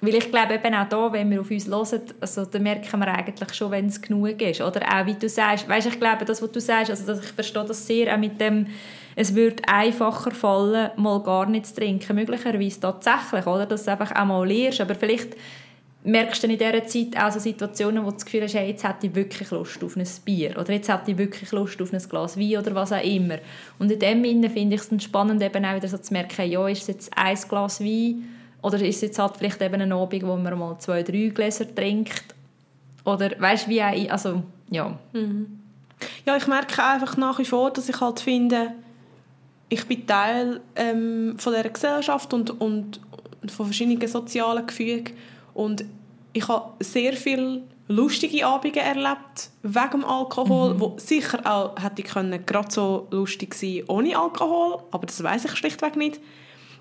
[SPEAKER 1] weil ich glaube eben auch da, wenn wir auf uns hören, also, dann merken wir eigentlich schon, wenn es genug ist. Oder auch, wie du sagst, weißt, ich glaube, das, was du sagst, also, ich verstehe das sehr, auch mit dem, es würde einfacher fallen, mal gar nicht zu trinken. Möglicherweise tatsächlich, oder? Dass du einfach auch mal lernst. Aber vielleicht merkst du in dieser Zeit auch so Situationen, wo du das Gefühl hast, hey, jetzt hätte ich wirklich Lust auf ein Bier oder jetzt hätte ich wirklich Lust auf ein Glas Wein oder was auch immer. Und in dem Sinne finde ich es spannend, eben auch wieder so zu merken, ja, ist es jetzt ein Glas Wein oder ist es jetzt halt vielleicht eben ein Abend, wo man mal zwei, drei Gläser trinkt oder weißt du, wie auch, also ja.
[SPEAKER 2] Mhm. Ja, ich merke einfach nach wie vor, dass ich halt finde, ich bin Teil ähm, von dieser Gesellschaft und, und von verschiedenen sozialen Gefügen und ich habe sehr viele lustige Abende erlebt wegen dem Alkohol, mhm. wo sicher auch hätte können gerade so lustig sein ohne Alkohol, aber das weiß ich schlichtweg nicht.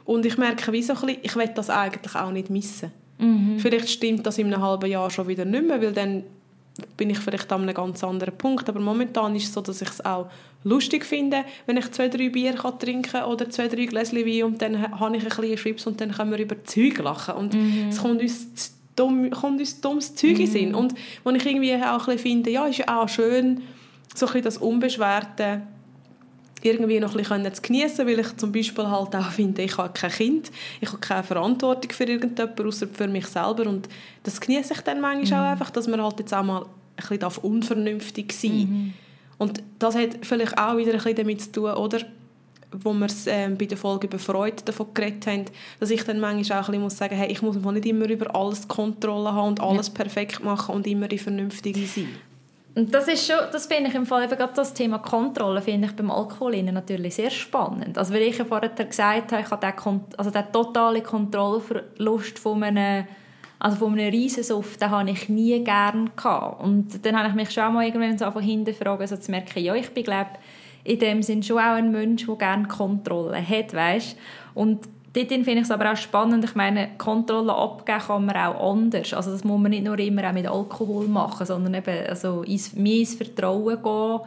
[SPEAKER 2] Und ich merke wie so ein bisschen, ich will das eigentlich auch nicht missen. Mhm. Vielleicht stimmt das in einem halben Jahr schon wieder nicht mehr, weil dann bin ich vielleicht an einem ganz anderen Punkt. Aber momentan ist es so, dass ich es auch lustig finde, wenn ich zwei, drei Bier kann trinken oder zwei, drei Gläschen Wein und dann habe ich ein bisschen Schwips und dann können wir über Zeug lachen. Und mhm. es kommt uns dumm, kommt uns dummes Zeug in Sinn. Mhm. Und wo ich irgendwie auch ein finde, ja, ist ja auch schön, so ein das Unbeschwerte irgendwie noch ein bisschen zu genießen, weil ich zum Beispiel halt auch finde, ich habe kein Kind, ich habe keine Verantwortung für irgendjemanden, außer für mich selber und das genieße ich dann manchmal mhm. auch einfach, dass man halt jetzt auch mal ein bisschen unvernünftig sein mhm. Und das hat vielleicht auch wieder ein bisschen damit zu tun, oder? Wo wir ähm, bei der Folge über Freude davon geredet haben, dass ich dann manchmal auch ein bisschen muss sagen hey, ich muss nicht immer über alles Kontrolle haben und alles ja. perfekt machen und immer die Vernünftige sein.
[SPEAKER 1] Und das ist schon, das finde ich im Fall eben gerade das Thema Kontrolle finde ich beim Alkohol natürlich sehr spannend. Also weil ich ja vorher gesagt habe, ich habe den, also den totale Kontrollverlust von einem, also von einem Riesensuff, den habe ich nie gern gehabt. Und dann habe ich mich schon mal irgendwann so von hinten fragen, also zu merken, ja, ich bin glaube in dem Sinn schon auch ein Mensch, der gerne Kontrolle hat, weißt? Und dort finde ich es aber auch spannend. Ich meine, Kontrolle abgeben kann man auch anders. Also das muss man nicht nur immer auch mit Alkohol machen, sondern eben also ins, mehr ins Vertrauen gehen.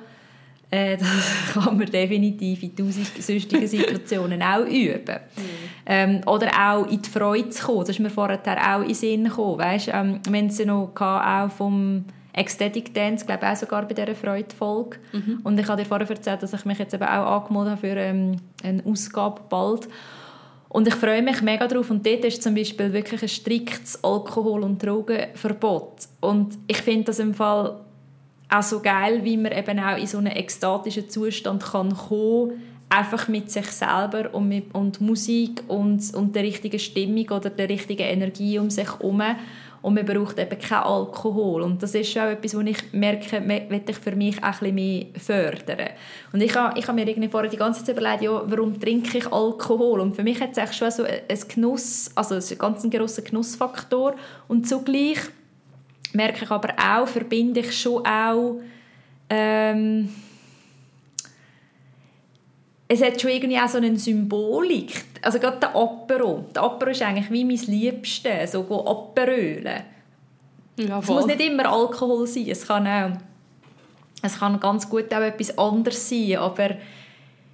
[SPEAKER 1] Äh, das kann man definitiv in tausend sonstigen Situationen auch üben. Mhm. Ähm, oder auch in die Freude zu kommen. Das ist mir vorher auch in den Sinn gekommen. Weißt, ähm, wir es ja noch auch vom Ecstatic Dance, glaube ich auch sogar bei dieser Freude-Folge. Mhm. Und ich habe dir vorher erzählt, dass ich mich jetzt eben auch angemeldet habe für ähm, eine Ausgabe bald. Und ich freue mich mega drauf. Und dort ist zum Beispiel wirklich ein striktes Alkohol- und Drogenverbot. Und ich finde das im Fall auch so geil, wie man eben auch in so einen ekstatischen Zustand kann kommen einfach mit sich selber und, mit, und Musik und, und der richtigen Stimmung oder der richtigen Energie um sich herum und man braucht eben keinen Alkohol. Und das ist auch etwas, was ich merke, möchte ich für mich auch ein bisschen mehr fördern. Und ich habe, ich habe mir irgendwie vorher die ganze Zeit überlegt, ja, warum trinke ich Alkohol? Und für mich hat es schon so ein Genuss, also ein ganz grosser Genussfaktor. Und zugleich merke ich aber auch, verbinde ich schon auch ähm, es hat schon irgendwie auch so eine Symbolik. Also gerade der Apero. Der Apero ist eigentlich wie mein Liebstes, so Aperölen. Ja, es muss nicht immer Alkohol sein, es kann auch, es kann ganz gut auch etwas anderes sein, aber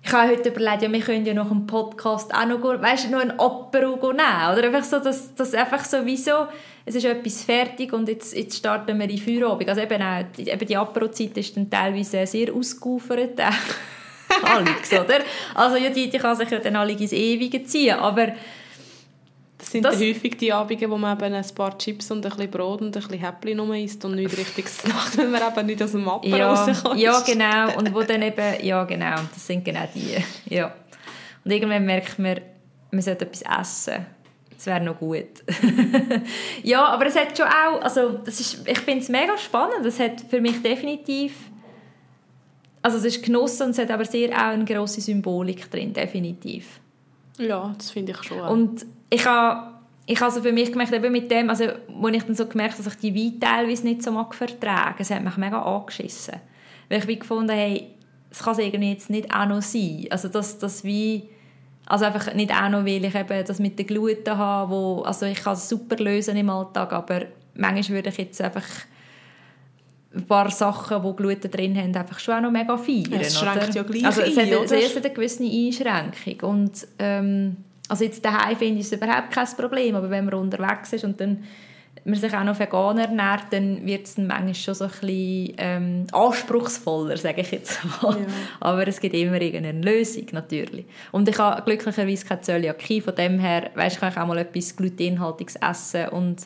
[SPEAKER 1] ich habe heute überlegt, ja, wir können ja noch einen Podcast auch noch, weißt, noch ein Apero nehmen, oder einfach so, dass, dass einfach sowieso, es ist etwas fertig und jetzt, jetzt starten wir in Feierabend. Also eben, auch, eben die Apero-Zeit ist dann teilweise sehr ausgeufert, Alex, oder? Also ja, die, die kann sich ja dann alle ins Ewige ziehen, aber
[SPEAKER 2] das sind das, häufig die Abende, wo man eben ein paar Chips und ein bisschen Brot und ein bisschen Häppchen nur isst und nichts richtiges macht, weil man eben nicht aus dem Mappen
[SPEAKER 1] ja, rauskommt. Ja, genau. Und wo dann eben, ja genau, das sind genau die. Ja. Und irgendwann merkt man, man sollte etwas essen. Das wäre noch gut. ja, aber es hat schon auch, also das ist, ich finde es mega spannend. Es hat für mich definitiv also es ist Genuss und es hat aber sehr auch eine grosse Symbolik drin, definitiv.
[SPEAKER 2] Ja, das finde ich schon.
[SPEAKER 1] Und ich habe ich also für mich gemerkt, eben mit dem, also wo ich dann so gemerkt dass ich die Wein teilweise nicht so mag vertragen, es hat mich mega angeschissen. Weil ich wie gefunden hey, es kann es irgendwie jetzt nicht auch noch sein. Also das, das wie, also einfach nicht auch noch, weil ich eben das mit den Gluten habe, wo, also ich kann es super lösen im Alltag, aber manchmal würde ich jetzt einfach ein paar Sachen, die Gluten drin haben, einfach schon auch noch mega feiern.
[SPEAKER 2] Es schränkt
[SPEAKER 1] oder?
[SPEAKER 2] ja gleich
[SPEAKER 1] also es
[SPEAKER 2] ein,
[SPEAKER 1] hat zuerst eine gewisse Einschränkung und ähm, also jetzt daheim finde ich es überhaupt kein Problem, aber wenn man unterwegs ist und dann man sich auch noch vegan ernährt, dann wird es manchmal schon so ein bisschen ähm, anspruchsvoller, sage ich jetzt mal. Ja. Aber es gibt immer irgendeine Lösung, natürlich. Und ich habe glücklicherweise keine Zöliakie, von dem her weißt, kann ich auch mal etwas Glutenhaltiges essen und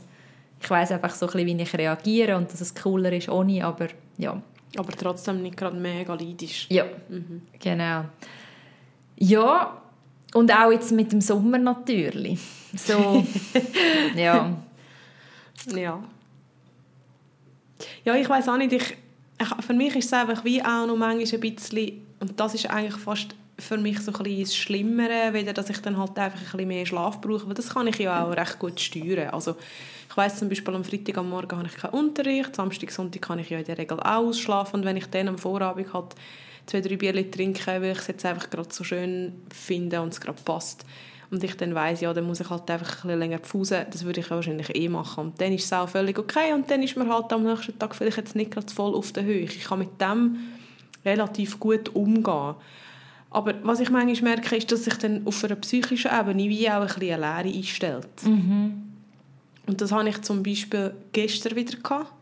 [SPEAKER 1] ich weiß einfach so ein bisschen, wie ich reagiere und dass es cooler ist ohne, aber ja.
[SPEAKER 2] Aber trotzdem nicht gerade mega leidisch.
[SPEAKER 1] Ja, mhm. genau. Ja, und auch jetzt mit dem Sommer natürlich. So, ja.
[SPEAKER 2] Ja. Ja, ich weiß auch nicht, ich, ich, für mich ist es einfach wie auch noch manchmal ein bisschen, und das ist eigentlich fast für mich so ein bisschen das Schlimmere, weder dass ich dann halt einfach ein bisschen mehr Schlaf brauche, weil das kann ich ja auch recht gut steuern. Also ich weiss zum Beispiel, am Freitag am Morgen habe ich keinen Unterricht, Samstag, Sonntag kann ich ja in der Regel auch ausschlafen und wenn ich dann am Vorabend halt zwei, drei Bierchen trinke, weil ich es jetzt einfach gerade so schön finde und es gerade passt, und ich dann weiss, ja, dann muss ich halt einfach ein bisschen länger pfusen, das würde ich wahrscheinlich eh machen. Und dann ist es auch völlig okay und dann ist man halt am nächsten Tag vielleicht jetzt nicht gerade voll auf der Höhe. Ich kann mit dem relativ gut umgehen. Aber was ich manchmal merke, ist, dass sich dann auf einer psychischen Ebene wie auch ein bisschen eine Leere einstellt. Mhm. Und das hatte ich zum Beispiel gestern wieder gehabt,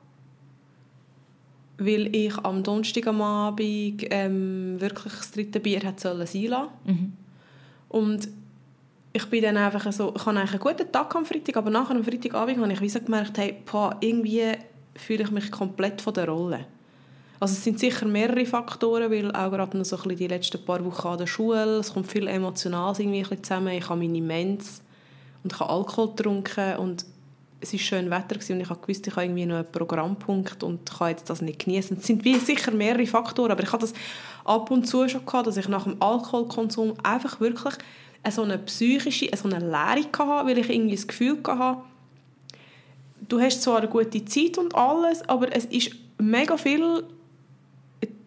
[SPEAKER 2] weil ich am Donnerstag am Abend ähm, wirklich das dritte Bier hat sollen sein lassen. Mhm. Und ich bin dann einfach so, ich hatte eigentlich einen guten Tag am Freitag, aber nachher am Freitagabend habe ich wie so gemerkt, hey, boah, irgendwie fühle ich mich komplett von der Rolle. Also es sind sicher mehrere Faktoren, weil auch gerade noch so ein bisschen die letzten paar Wochen an der Schule, es kommt viel Emotionales irgendwie ein bisschen zusammen. Ich habe meine Mens und ich habe Alkohol getrunken und es war schön Wetter und ich gewusst, ich habe irgendwie noch einen Programmpunkt und kann jetzt das nicht genießen. Es sind wie sicher mehrere Faktoren, aber ich hatte das ab und zu schon gehabt, dass ich nach dem Alkoholkonsum einfach wirklich so eine psychische, so eine Leere hatte, weil ich irgendwie das Gefühl hatte, du hast zwar eine gute Zeit und alles, aber es ist mega viel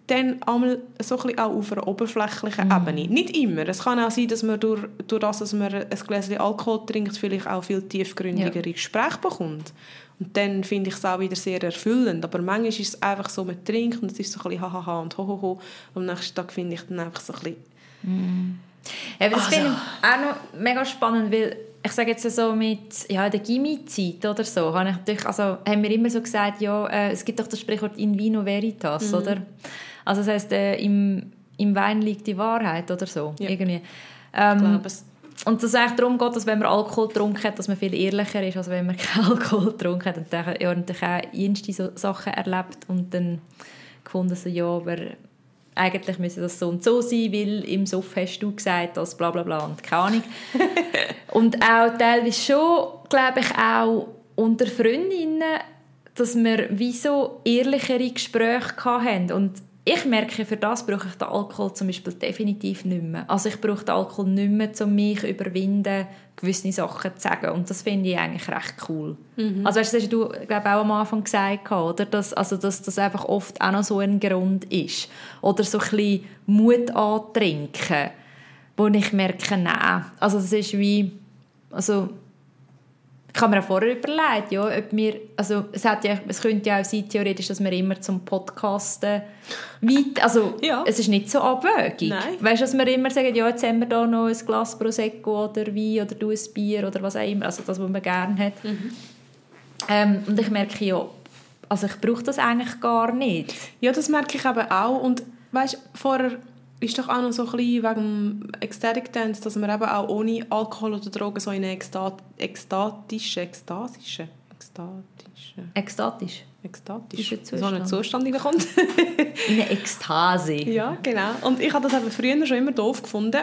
[SPEAKER 2] dann einmal so ein bisschen auch auf einer oberflächlichen mm. Ebene. Nicht immer. Es kann auch sein, dass man durch, durch das, dass man ein Gläschen Alkohol trinkt, vielleicht auch viel tiefgründigere ja. Gespräche bekommt. Und dann finde ich es auch wieder sehr erfüllend. Aber manchmal ist es einfach so, man trinkt und es ist so ein bisschen hahaha und hohoho. Und am nächsten Tag finde ich dann einfach so ein bisschen...
[SPEAKER 1] Mm. Ja, das also. finde ich auch noch mega spannend, weil ich sage jetzt so mit ja, der Gimmi-Zeit oder so, habe ich natürlich, also haben wir immer so gesagt, ja, äh, es gibt doch das Sprichwort in vino veritas, mhm. oder? Also das heißt, äh, im, im Wein liegt die Wahrheit oder so, ja. irgendwie. Ähm, und dass es eigentlich darum geht, dass wenn man Alkohol getrunken hat, dass man viel ehrlicher ist, als wenn man keinen Alkohol getrunken hat und dann ja, natürlich auch jenste so Sachen erlebt und dann gefunden so, ja, aber eigentlich müsse das so und so sein, weil im Suff hast du gesagt, dass bla bla bla und keine Ahnung. und auch teilweise schon, glaube ich, auch unter Freundinnen, dass wir wie so ehrlichere Gespräche hatten und ich merke, für das brauche ich den Alkohol zum Beispiel definitiv nicht mehr. Also ich brauche den Alkohol nicht mehr, um mich zu überwinden, gewisse Sachen zu sagen. Und das finde ich eigentlich recht cool. Mhm. Also weißt, das hast du glaube auch am Anfang gesagt, oder? Dass, also, dass das einfach oft auch noch so ein Grund ist. Oder so ein bisschen Mut antrinken, wo ich merke, nein. Also das ist wie... Also ich habe mir auch vorher überlegt, ja, ob wir, also es, hat ja, es könnte ja auch sein, theoretisch, dass wir immer zum Podcasten weit, also ja. es ist nicht so abwägig. Nein. Weißt du, dass wir immer sagen, ja, jetzt haben wir da noch ein Glas Prosecco oder Wein oder du ein Bier oder was auch immer, also das, was man gerne hat. Mhm. Ähm, und ich merke ja, also ich brauche das eigentlich gar nicht.
[SPEAKER 2] Ja, das merke ich eben auch und weißt, vorher ist doch auch noch so ein bisschen wegen Ecstatic Dance, dass man eben auch ohne Alkohol oder Drogen so in eine Ekstat ekstatische, ekstasische, ekstatische...
[SPEAKER 1] Ekstatisch?
[SPEAKER 2] Ekstatisch. So einen Zustand reinkommt.
[SPEAKER 1] in eine Ekstase.
[SPEAKER 2] Ja, genau. Und ich habe das eben früher schon immer doof gefunden.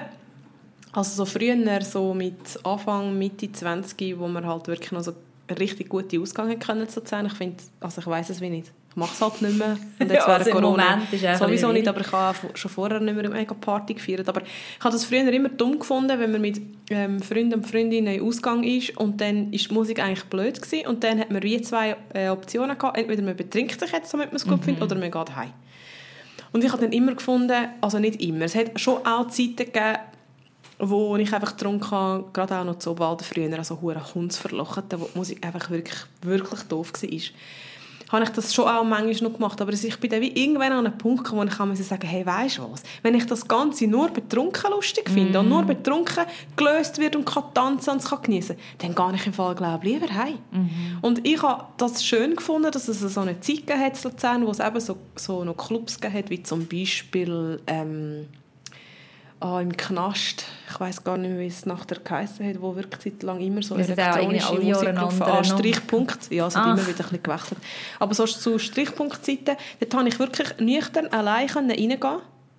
[SPEAKER 2] Also so früher, so mit Anfang, Mitte 20, wo man halt wirklich noch so richtig gute Ausgang können sozusagen. Ich finde, also ich weiß es wie nicht ich mache es halt nicht mehr. Und jetzt ja, also Corona sowieso nicht, aber ich habe schon vorher nicht mehr eine Party gefeiert. Aber ich habe das früher immer dumm gefunden, wenn man mit ähm, Freunden und Freundinnen in Ausgang ist und dann ist die Musik eigentlich blöd gewesen und dann hat man wie zwei äh, Optionen gehabt. Entweder man betrinkt sich jetzt, damit man es gut mhm. findet, oder man geht heim. Und ich habe dann immer gefunden, also nicht immer, es hat schon auch Zeiten gegeben, wo ich einfach getrunken habe, gerade auch noch zu Walden früher, also hure Kunst verlochen, wo die Musik einfach wirklich, wirklich doof war habe ich das schon auch manchmal noch gemacht. Aber ich bin dann wie irgendwann an einem Punkt gekommen, wo ich kann sagen hey, weißt du was? Wenn ich das Ganze nur betrunken lustig finde mm. und nur betrunken gelöst wird und kann tanzen und es kann geniessen, dann gehe ich im Fall, glaube ich, lieber heim. Mm. Und ich habe das schön gefunden, dass es so eine Zeit hat in Luzern, wo es eben so, so noch Clubs hat, wie zum Beispiel... Ähm, ah, im Knast, ich weiß gar nicht mehr, wie es nachher geheißen hat, wo wirklich lang immer so elektronische Musik auf ah, Strichpunkt, ja, es hat ah. immer wieder ein bisschen gewechselt. Aber so zu Strichpunktzeiten, dort konnte ich wirklich nüchtern allein reingehen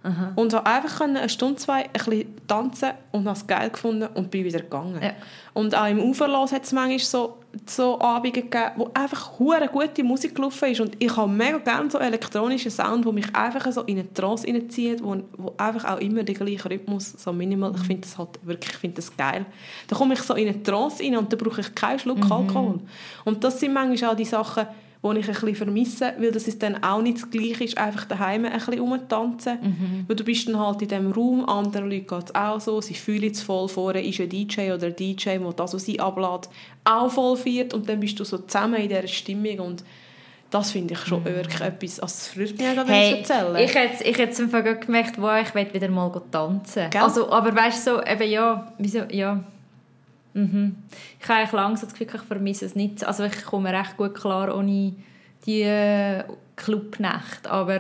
[SPEAKER 2] Aha. und so einfach eine Stunde, zwei ein bisschen tanzen und habe es geil gefunden und bin wieder gegangen. Ja. Und auch im Uferlos hat es manchmal so so Abende gegeben, wo einfach hure gute Musik gelaufen ist und ich habe mega gerne so elektronischen Sound, wo mich einfach so in eine Trance reinzieht, wo, wo einfach auch immer der gleiche Rhythmus, so minimal, ich finde das halt wirklich, ich finde das geil. Da komme ich so in eine Trance rein und da brauche ich keinen Schluck mhm. Alkohol. Und das sind manchmal auch die Sachen, die ich ein bisschen vermisse, weil das ist dann auch nicht das Gleiche ist, einfach daheim ein bisschen rumtanzen. Mhm. Weil du bist dann halt in diesem Raum, anderen Leuten geht es auch so, sie fühlen es voll, vorne ist ein DJ oder ein DJ, der das, was sie ablädt, auch voll feiert und dann bist du so zusammen in dieser Stimmung und das finde ich schon mm. wirklich etwas, also das freut mich auch,
[SPEAKER 1] hey, erzählen. Ich hätte ich jetzt einfach gemerkt, wow, ich will wieder mal tanzen. Gell? Also, aber weißt du, so, eben ja, wieso, ja, Mhm. Ich habe langsam das Gefühl, ich vermisse es nicht. Also ich komme recht gut klar ohne die äh, Clubnacht, aber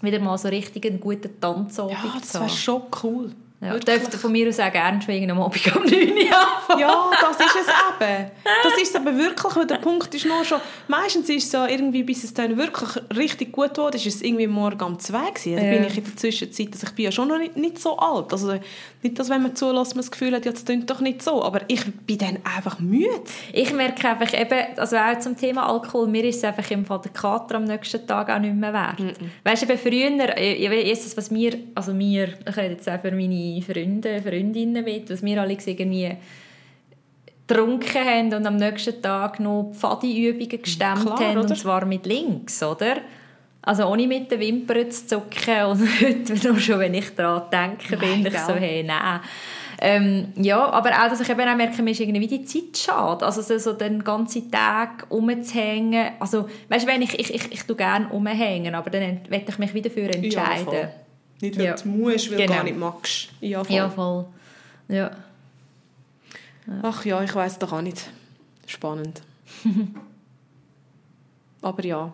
[SPEAKER 1] wieder mal so richtig einen guten Tanzabend
[SPEAKER 2] Ja, das wäre schon cool.
[SPEAKER 1] Ja, dürfte von mir aus auch gerne schon am Abend um 9
[SPEAKER 2] Uhr Ja, das ist es eben. Das ist es eben wirklich, weil der Punkt ist nur schon, meistens ist es so irgendwie, bis es dann wirklich richtig gut wurde, ist es irgendwie morgen um 2 gewesen. Da ja. bin ich in der Zwischenzeit, also ich bin ja schon noch nicht, nicht so alt. Also nicht, dass wenn man zulässt, man das Gefühl hat, ja, das klingt doch nicht so, aber ich bin dann einfach müde.
[SPEAKER 1] Ich merke einfach eben, also auch zum Thema Alkohol, mir ist es einfach im Fall der Kater am nächsten Tag auch nicht mehr wert. Mm -mm. Weißt du, früher, ich weiß es, was mir, also mir, ich rede jetzt auch für meine Freunde, Freundinnen mit, was wir alle irgendwie getrunken haben und am nächsten Tag noch Pfadi-Übungen gestemmt Klar, haben, oder? und zwar mit links, oder? Also ohne mit den Wimpern zu zucken und heute nur schon, wenn ich daran denke, bin ich so, hey, nein. Ähm, ja, aber auch, dass ich eben auch merke, mir ist irgendwie die Zeit schade. Also so, so den ganzen Tag rumzuhängen. Also, weißt du, wenn ich, ich, ich, ich tue gerne rumhängen, aber dann werde ich mich wieder für entscheiden. Ja,
[SPEAKER 2] nicht, weil ja. du musst, weil genau. du gar nicht magst.
[SPEAKER 1] Ja, voll. Ja, voll. Ja. ja.
[SPEAKER 2] Ach ja, ich weiß doch auch nicht. Spannend. aber ja,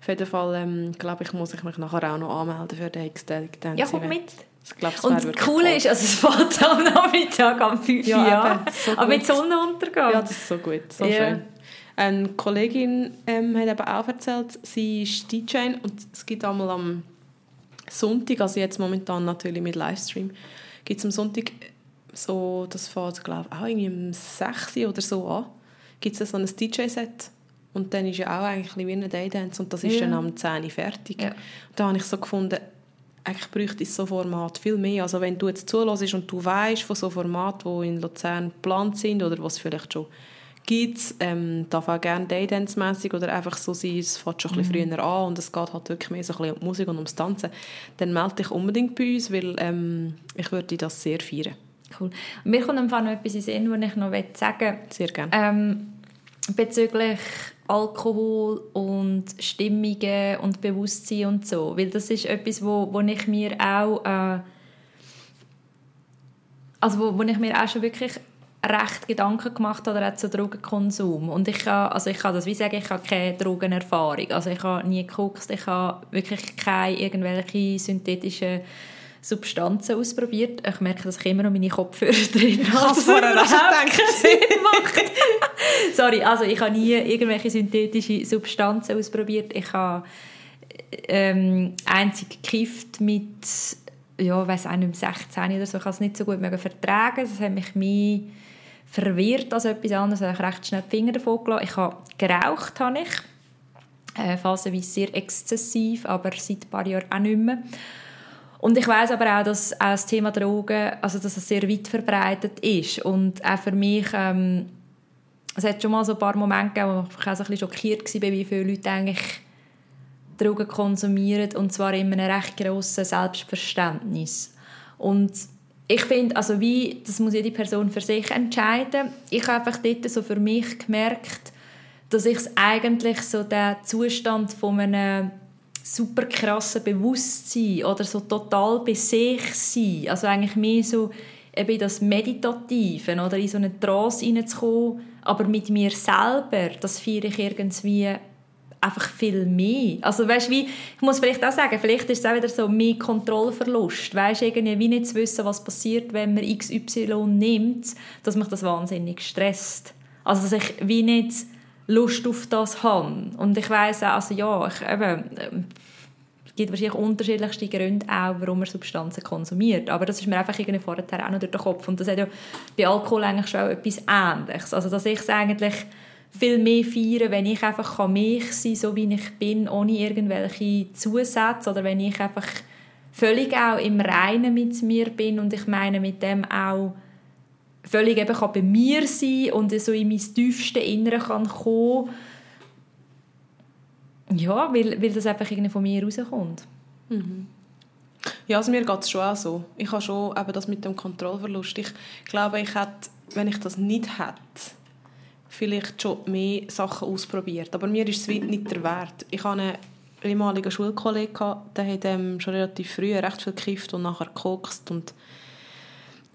[SPEAKER 2] auf jeden Fall ähm, glaube ich, muss ich mich nachher auch noch anmelden für den X-Dance
[SPEAKER 1] Ja, komm mit. Ich glaub, und das Coole cool. ist, also es fällt am Nachmittag um 5 Uhr ja, an, so aber mit Sonnenuntergang.
[SPEAKER 2] Ja, das ist so gut, so yeah. schön. Eine Kollegin ähm, hat eben auch erzählt, sie ist DJ und es gibt einmal am Sonntag, also jetzt momentan natürlich mit Livestream, gibt es am Sonntag so, das fängt glaube ich auch irgendwie um 6 oder so an, gibt es so ein DJ-Set und dann ist ja auch eigentlich wie ein Daydance und das ist ja. dann am 10 Uhr fertig. Ja. Und da habe ich so gefunden, eigentlich bräuchte es so Format viel mehr. Also wenn du jetzt zulässt und du weißt von so Formaten, die in Luzern geplant sind oder was vielleicht schon gibt es, ähm, darf auch gerne Daydance-mässig oder einfach so sein, es fängt schon ein bisschen mhm. früher an und es geht halt wirklich mehr so ein bisschen um die Musik und ums Tanzen, dann melde dich unbedingt bei uns, weil ähm, ich würde das sehr feiern.
[SPEAKER 1] Cool. Mir kommt einfach noch etwas in Sinn, was ich noch sagen
[SPEAKER 2] will. Sehr gerne.
[SPEAKER 1] Ähm, bezüglich Alkohol und Stimmungen und Bewusstsein und so, weil das ist etwas, wo, wo ich mir auch äh, also wo, wo ich mir auch schon wirklich recht Gedanken gemacht oder auch zu Drogenkonsum. Und ich kann, also ich kann das wie sagen, ich habe keine Drogenerfahrung. Also ich habe nie gekokst, ich habe wirklich keine irgendwelche synthetischen Substanzen ausprobiert. Ich merke, dass ich immer noch meine Kopfhörer drin habe.
[SPEAKER 2] Also. Sinn macht.
[SPEAKER 1] Sorry, also ich habe nie irgendwelche synthetischen Substanzen ausprobiert. Ich habe ähm, einzig gekifft mit ja, weiß auch nicht, 16 oder so, ich kann es nicht so gut vertragen. Das hat mich mehr verwirrt als etwas anderes. Ich habe recht schnell die Finger davon gelassen. Ich habe geraucht, habe ich. Äh, phasenweise sehr exzessiv, aber seit ein paar Jahren auch nicht mehr. Und ich weiß aber auch, dass auch das Thema Drogen, also dass es sehr weit verbreitet ist. Und auch für mich, ähm, es hat schon mal so ein paar Momente gegeben, wo ich auch so ein bisschen schockiert war, wie viele Leute eigentlich Drogen konsumieren und zwar in einem recht grossen Selbstverständnis. Und ich finde, also wie, das muss jede Person für sich entscheiden. Ich habe einfach dort so für mich gemerkt, dass ich eigentlich so den Zustand von einem super krassen Bewusstsein oder so total bei sich sein, also eigentlich mehr so eben das Meditative oder in so eine Trance reinzukommen, aber mit mir selber, das feiere ich irgendwie einfach viel mehr. Also weißt, wie, ich muss vielleicht auch sagen, vielleicht ist es auch wieder so mehr Kontrollverlust. Weißt, irgendwie wie nicht zu wissen, was passiert, wenn man XY nimmt, dass mich das wahnsinnig stresst. Also dass ich wie nicht Lust auf das habe. Und ich weiss auch, also ja, ich, eben, ähm, gibt wahrscheinlich unterschiedlichste Gründe auch, warum man Substanzen konsumiert. Aber das ist mir einfach irgendwie vorher auch noch durch den Kopf. Und das hat ja bei Alkohol eigentlich schon etwas Ähnliches. Also, dass ich es eigentlich viel mehr feiere, wenn ich einfach mich sein kann, so wie ich bin, ohne irgendwelche Zusätze oder wenn ich einfach völlig auch im Reinen mit mir bin und ich meine mit dem auch völlig eben kann bei mir sein und so in mein tiefste Innere kann kommen ja, weil, weil das einfach irgendwie von mir rauskommt.
[SPEAKER 2] Mhm. Ja, also mir geht es schon auch so. Ich habe schon eben das mit dem Kontrollverlust. Ich glaube, ich hätte, wenn ich das nicht hätte, vielleicht schon mehr Sachen ausprobiert. Aber mir ist es nicht der Wert. Ich habe einen ehemaligen Schulkollegen, der hat ähm, schon relativ früh recht viel gekifft und nachher gekokst und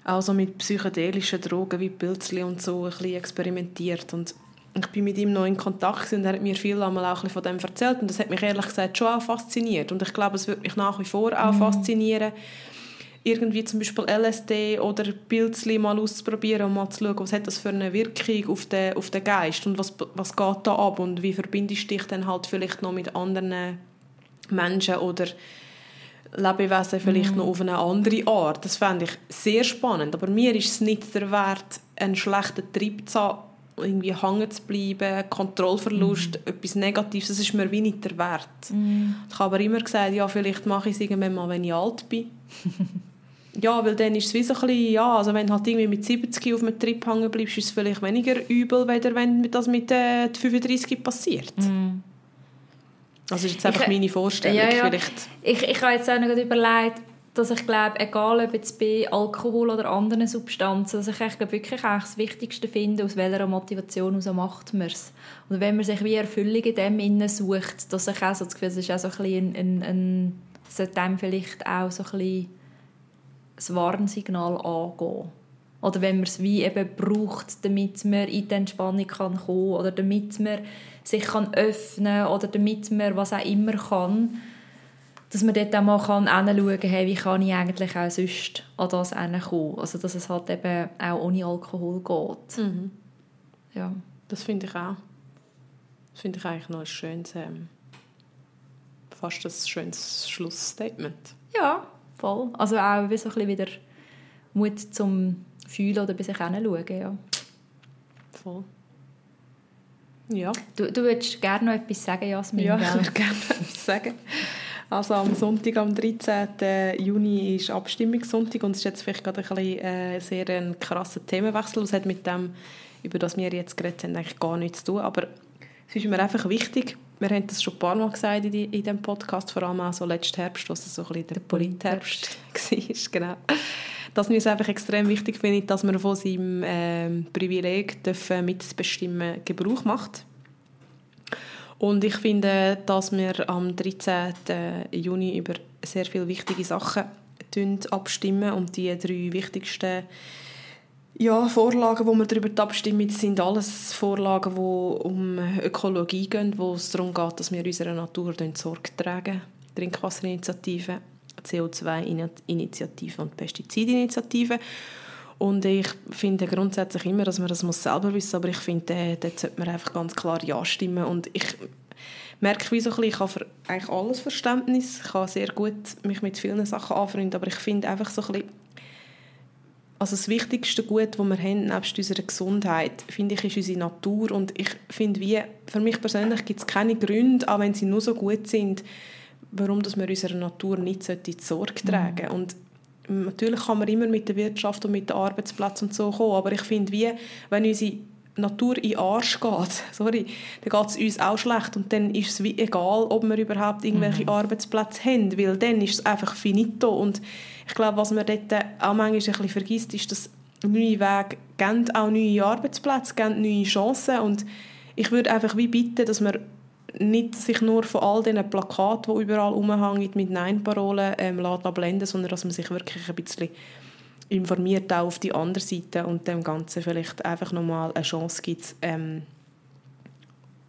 [SPEAKER 2] auch so mit psychedelischen Drogen wie Pilzli und so ein bisschen experimentiert. Und ich bin mit ihm noch in Kontakt und er hat mir viel einmal auch von dem erzählt und das hat mich ehrlich gesagt schon auch fasziniert und ich glaube, es würde mich nach wie vor auch mhm. faszinieren, irgendwie zum Beispiel LSD oder Pilzli mal auszuprobieren und mal zu schauen, was hat das für eine Wirkung auf den, auf den Geist und was, was geht da ab und wie verbindest du dich dann halt vielleicht noch mit anderen Menschen oder Lebewesen vielleicht mm. noch auf eine andere Art. Das fände ich sehr spannend. Aber mir ist es nicht der Wert, einen schlechten Trieb zu haben, irgendwie hängen zu bleiben, Kontrollverlust, mm. etwas Negatives, das ist mir wie nicht der Wert. Mm. Ich habe aber immer gesagt, ja, vielleicht mache ich es irgendwann mal, wenn ich alt bin. ja, weil dann ist es wie so ein bisschen, ja, also wenn du halt irgendwie mit 70 auf einem Trip hängen bleibst, ist es vielleicht weniger übel, weder wenn das mit äh, 35 passiert. Mm. Das ist jetzt einfach ich, meine Vorstellung. Ja, ja. Vielleicht.
[SPEAKER 1] Ich, ich habe jetzt auch noch überlegt, dass ich glaube, egal ob jetzt bei Alkohol oder anderen Substanzen, dass ich echt, wirklich das Wichtigste finde, aus welcher Motivation heraus macht man es. Und wenn man sich wie Erfüllung in dem innen sucht, dass ich auch so das Gefühl, es ist auch so ein bisschen ein, ein, ein sollte einem vielleicht auch so ein bisschen das Warnsignal angehen. Oder wenn man es wie eben braucht, damit man in die Entspannung kann kommen oder damit man sich kann öffnen oder damit man was auch immer kann, dass man dort auch mal kann hinschauen kann, hey, wie kann ich eigentlich auch sonst an das kommen. Also dass es halt eben auch ohne Alkohol geht.
[SPEAKER 2] Mhm. Ja. Das finde ich auch. Das finde ich eigentlich noch ein schönes, ähm, fast ein schönes Schlussstatement.
[SPEAKER 1] Ja, voll. Also auch wie so ein bisschen wieder Mut zum Fühlen oder bei sich hinschauen, ja.
[SPEAKER 2] Voll. Ja.
[SPEAKER 1] Du, du würdest gerne noch etwas sagen, Jasmin?
[SPEAKER 2] Ja, ich würde gerne noch etwas sagen. Also am Sonntag, am 13. Juni ist Abstimmungssonntag und es ist jetzt vielleicht gerade ein bisschen, äh, sehr ein krasser Themenwechsel. Es hat mit dem, über das wir jetzt geredet haben, eigentlich gar nichts zu tun. Aber es ist mir einfach wichtig, wir haben das schon ein paar Mal gesagt in, die, in diesem Podcast, vor allem auch so letzten Herbst, was so ein bisschen der Politherbst war. Genau. Dass mir es einfach extrem wichtig finde, dass man von seinem äh, Privileg dürfen mitbestimmen Gebrauch macht. Und ich finde, dass wir am 13. Juni über sehr viele wichtige Sachen abstimmen und die drei wichtigsten ja, Vorlagen, wo wir darüber abstimmen, sind alles Vorlagen, die um Ökologie gehen, wo es darum geht, dass wir unserer Natur Sorge tragen. Trinkwasserinitiative, CO2-Initiative und Pestizidinitiative. Und ich finde grundsätzlich immer, dass man das muss selber wissen aber ich finde, dort sollte man einfach ganz klar Ja stimmen. Und ich merke wie so ein bisschen, ich habe für eigentlich alles Verständnis, ich kann sehr gut mich mit vielen Sachen anfreunden, aber ich finde einfach so ein bisschen, also das wichtigste Gut, das wir haben, nebst unserer Gesundheit, finde ich, ist unsere Natur und ich finde, wie, für mich persönlich gibt es keine Gründe, auch wenn sie nur so gut sind, warum dass wir unserer Natur nicht Sorge tragen mhm. Und natürlich kann man immer mit der Wirtschaft und mit dem Arbeitsplatz und so kommen, aber ich finde, wie, wenn unsere Natur in den Arsch geht, sorry, dann geht es uns auch schlecht. Und dann ist es egal, ob wir überhaupt irgendwelche mhm. Arbeitsplätze haben, weil dann ist es einfach finito. Und ich glaube, was man dort auch manchmal ein bisschen vergisst, ist, dass neue Wege geben auch neue Arbeitsplätze, geben neue Chancen. Und ich würde einfach wie bitten, dass man nicht sich nur von all diesen Plakaten, die überall rumhängen, mit Nein-Parolen ähm, blenden sondern dass man sich wirklich ein bisschen informiert auch auf die andere Seite und dem Ganzen vielleicht einfach nochmal eine Chance gibt. Ähm,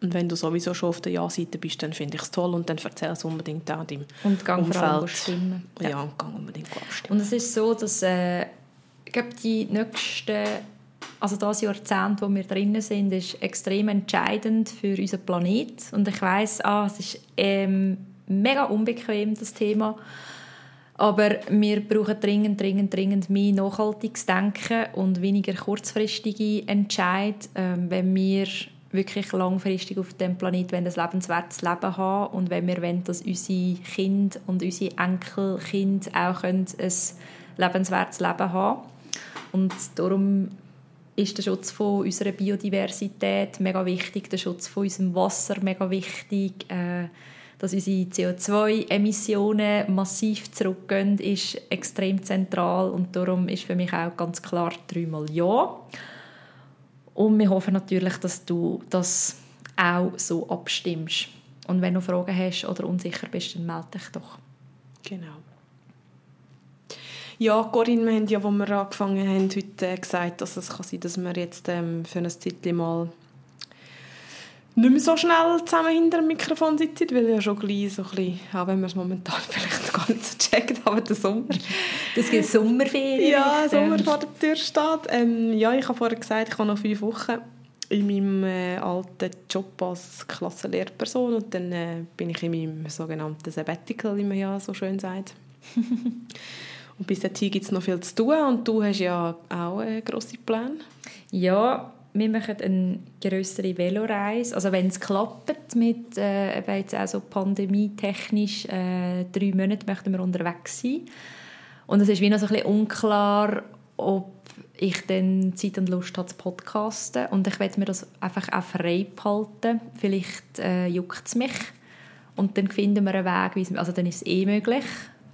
[SPEAKER 2] und wenn du sowieso schon auf der Ja-Seite bist, dann finde ich es toll und dann erzähl es unbedingt auch deinem
[SPEAKER 1] und gang Umfeld. stimmen.
[SPEAKER 2] Ja, ja und gang unbedingt
[SPEAKER 1] abstimmen. Und es ist so, dass äh, ich glaube, die nächsten also das Jahrzehnt, wo wir drinnen sind, ist extrem entscheidend für unseren Planet. Und ich weiß, ah, es ist ähm, mega unbequem, das Thema. Aber wir brauchen dringend, dringend, dringend mehr nachhaltiges Denken und weniger kurzfristige Entscheid, ähm, wenn wir wirklich langfristig auf dem Planeten ein lebenswertes Leben haben und wenn wir wollen, dass unsere Kinder und unsere Enkelkinder auch ein lebenswertes Leben haben und darum ist der Schutz von unserer Biodiversität mega wichtig, der Schutz von unserem Wasser mega wichtig, äh, dass unsere CO2-Emissionen massiv zurückgehen, ist extrem zentral und darum ist für mich auch ganz klar dreimal Ja. Und wir hoffen natürlich, dass du das auch so abstimmst. Und wenn du Fragen hast oder unsicher bist, dann melde dich doch.
[SPEAKER 2] Genau. Ja, Corinne, wir haben ja, als wir angefangen haben, heute gesagt, dass es kann sein dass wir jetzt ähm, für ein Zeitchen mal nicht mehr so schnell zusammen hinter dem Mikrofon sitzen, weil ja schon gleich so ein bisschen, auch wenn man es momentan vielleicht gar nicht so checkt, aber der Sommer.
[SPEAKER 1] Das gibt Sommerferien.
[SPEAKER 2] Ja, Sommer vor der Tür steht. Ähm, ja, ich habe vorher gesagt, ich habe noch fünf Wochen in meinem äh, alten Job als Klassenlehrperson und dann äh, bin ich in meinem sogenannten Sabbatical, wie man ja so schön sagt. und bis dahin gibt es noch viel zu tun und du hast ja auch äh, grosse Pläne.
[SPEAKER 1] Ja, wir machen eine größere Veloreise. Also wenn es klappt mit äh, eben jetzt auch so pandemietechnisch äh, drei Monate möchten wir unterwegs sein. Und es ist wie noch so ein bisschen unklar, ob ich dann Zeit und Lust habe zu podcasten. Und ich werde mir das einfach auch frei behalten. Vielleicht äh, juckt es mich. Und dann finden wir einen Weg, also dann ist es eh möglich.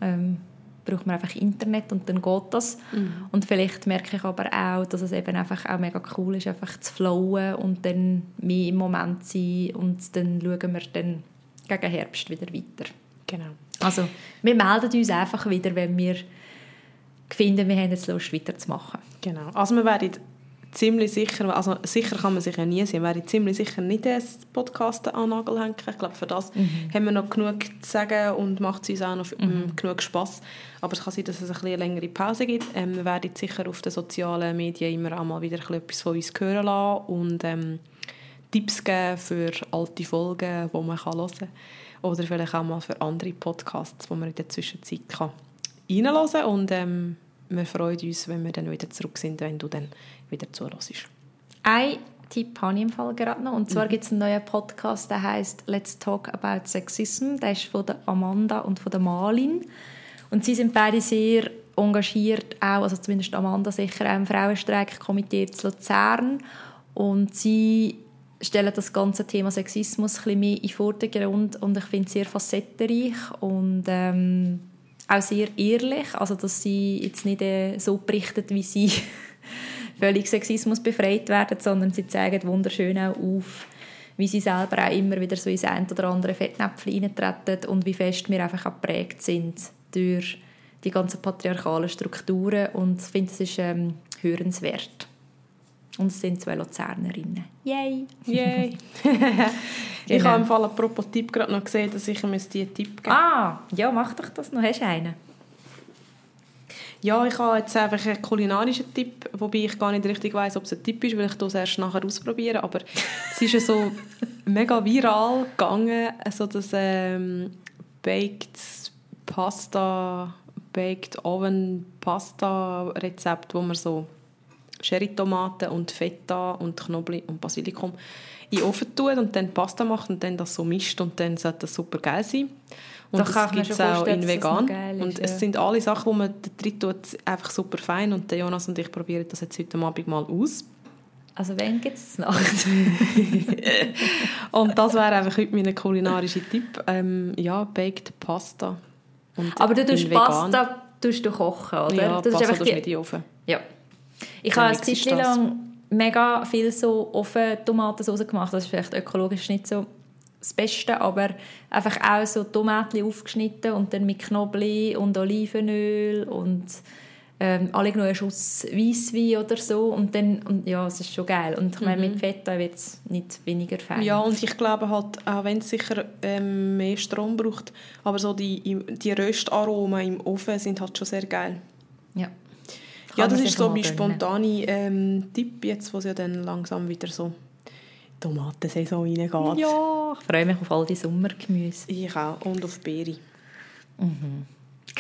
[SPEAKER 1] Ähm, braucht man einfach Internet und dann geht das. Mhm. Und vielleicht merke ich aber auch, dass es eben einfach auch mega cool ist, einfach zu flowen und dann mehr im Moment sein und dann schauen wir dann gegen Herbst wieder weiter.
[SPEAKER 2] Genau.
[SPEAKER 1] Also wir melden uns einfach wieder, wenn wir finden, wir haben jetzt Lust weiterzumachen.
[SPEAKER 2] Genau. Also wir werden ziemlich sicher, also sicher kann man sich ja nie sehen, wäre ziemlich sicher nicht einen Podcast an Nagel hängen. Ich glaube, für das mhm. haben wir noch genug zu sagen und macht es uns auch noch mhm. genug Spass. Aber es kann sein, dass es ein eine längere Pause gibt. Ähm, wir werden sicher auf den sozialen Medien immer auch mal wieder etwas von uns hören lassen und ähm, Tipps geben für alte Folgen, die man hören kann. Oder vielleicht auch mal für andere Podcasts, die man in der Zwischenzeit kann reinhören kann. Und ähm, wir freuen uns, wenn wir dann wieder zurück sind, wenn du dann wieder zuhörst.
[SPEAKER 1] Ein Tipp habe ich im Fall gerade noch. Und zwar mhm. gibt es einen neuen Podcast, der heißt «Let's Talk About Sexism». Der ist von der Amanda und von der Malin. Und sie sind beide sehr engagiert, auch, also zumindest Amanda sicher, auch im Frauenstreikkomitee zu Luzern. Und sie stellen das ganze Thema Sexismus ein bisschen mehr in den Vordergrund und ich finde es sehr facettenreich und ähm, auch sehr ehrlich, also dass sie jetzt nicht äh, so berichtet, wie sie völlig Sexismus befreit werden, sondern sie zeigen wunderschön auch auf, wie sie selber auch immer wieder so ins ein oder andere Fettnäpfchen reintreten und wie fest wir einfach geprägt sind durch die ganzen patriarchalen Strukturen und ich finde, es ist ähm, hörenswert. Und es sind zwei Luzernerinnen. Yay!
[SPEAKER 2] Yay! genau. Ich habe im Fall apropos Tipp gerade noch gesehen, dass ich mir diesen Tipp
[SPEAKER 1] geben Ah, ja, mach doch das noch. Hast du einen?
[SPEAKER 2] Ja, ich habe jetzt einfach einen kulinarischen Tipp, wobei ich gar nicht richtig weiß, ob es ein Tipp ist, weil ich das erst nachher ausprobiere. Aber es ist ja so mega viral gegangen, also das ähm, Baked Pasta, Baked Oven Pasta Rezept, wo man so Cherrytomaten und Feta und Knoblauch und Basilikum in den Ofen tut und dann Pasta macht und dann das so mischt und dann sollte das super geil sein. Und das, das gibt es auch in vegan. Ist, und es ja. sind alle Sachen, die man da drin tut, einfach super fein. Und der Jonas und ich probieren das jetzt heute Abend mal aus.
[SPEAKER 1] Also wann gibt es Nacht?
[SPEAKER 2] und das wäre einfach heute mein kulinarischer Tipp. Ähm, ja, Baked Pasta.
[SPEAKER 1] Aber du tust Pasta tust du kochen, oder?
[SPEAKER 2] Ja, das Pasta ist einfach die... mit in den Ofen.
[SPEAKER 1] Ja. Ich habe eine Zeit lang mega viel so offen Tomatensauce gemacht. Das ist vielleicht ökologisch nicht so das Beste, aber einfach auch so Tomaten aufgeschnitten und dann mit Knoblauch und Olivenöl und ähm, alle noch einen Schuss Weisswein oder so und dann, und ja, es ist schon geil. Und ich meine, mhm. mit Feta wird es nicht weniger fein.
[SPEAKER 2] Ja, und ich glaube halt, auch wenn es sicher ähm, mehr Strom braucht, aber so die, die Röstaromen im Ofen sind halt schon sehr geil.
[SPEAKER 1] Ja.
[SPEAKER 2] Ja, das ist so mein spontaner ähm, Tipp jetzt, wo es ja dann langsam wieder so Tomatensaison reingeht.
[SPEAKER 1] Ja, ich freue mich auf all die Sommergemüse.
[SPEAKER 2] Ich auch. Und auf Beere.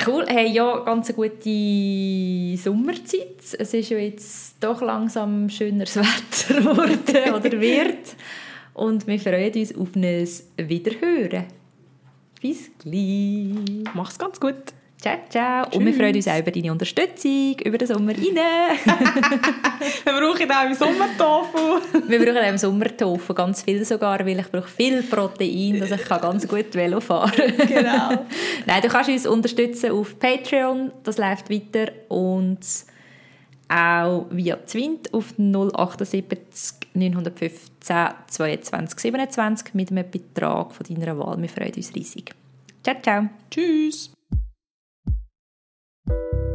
[SPEAKER 1] Cool, hey, ja, ganz eine gute Sommerzeit. Es ist ja jetzt doch langsam schöneres Wetter geworden oder wird. Und wir freuen uns auf ein Wiederhören. Bis gleich.
[SPEAKER 2] Mach's ganz gut.
[SPEAKER 1] Ciao, ciao. Und wir freuen uns auch über deine Unterstützung, über den Sommer rein.
[SPEAKER 2] Wir brauchen auch im Sommertofu.
[SPEAKER 1] wir brauchen auch im Sommer Tofu, ganz viel sogar, weil ich brauche viel Protein, dass ich kann ganz gut Velo fahren kann.
[SPEAKER 2] Genau.
[SPEAKER 1] Nein, du kannst uns unterstützen auf Patreon, das läuft weiter und auch via Zwint auf 078 915 22 27 mit einem Betrag von deiner Wahl. Wir freuen uns riesig. Ciao, ciao.
[SPEAKER 2] Tschüss. you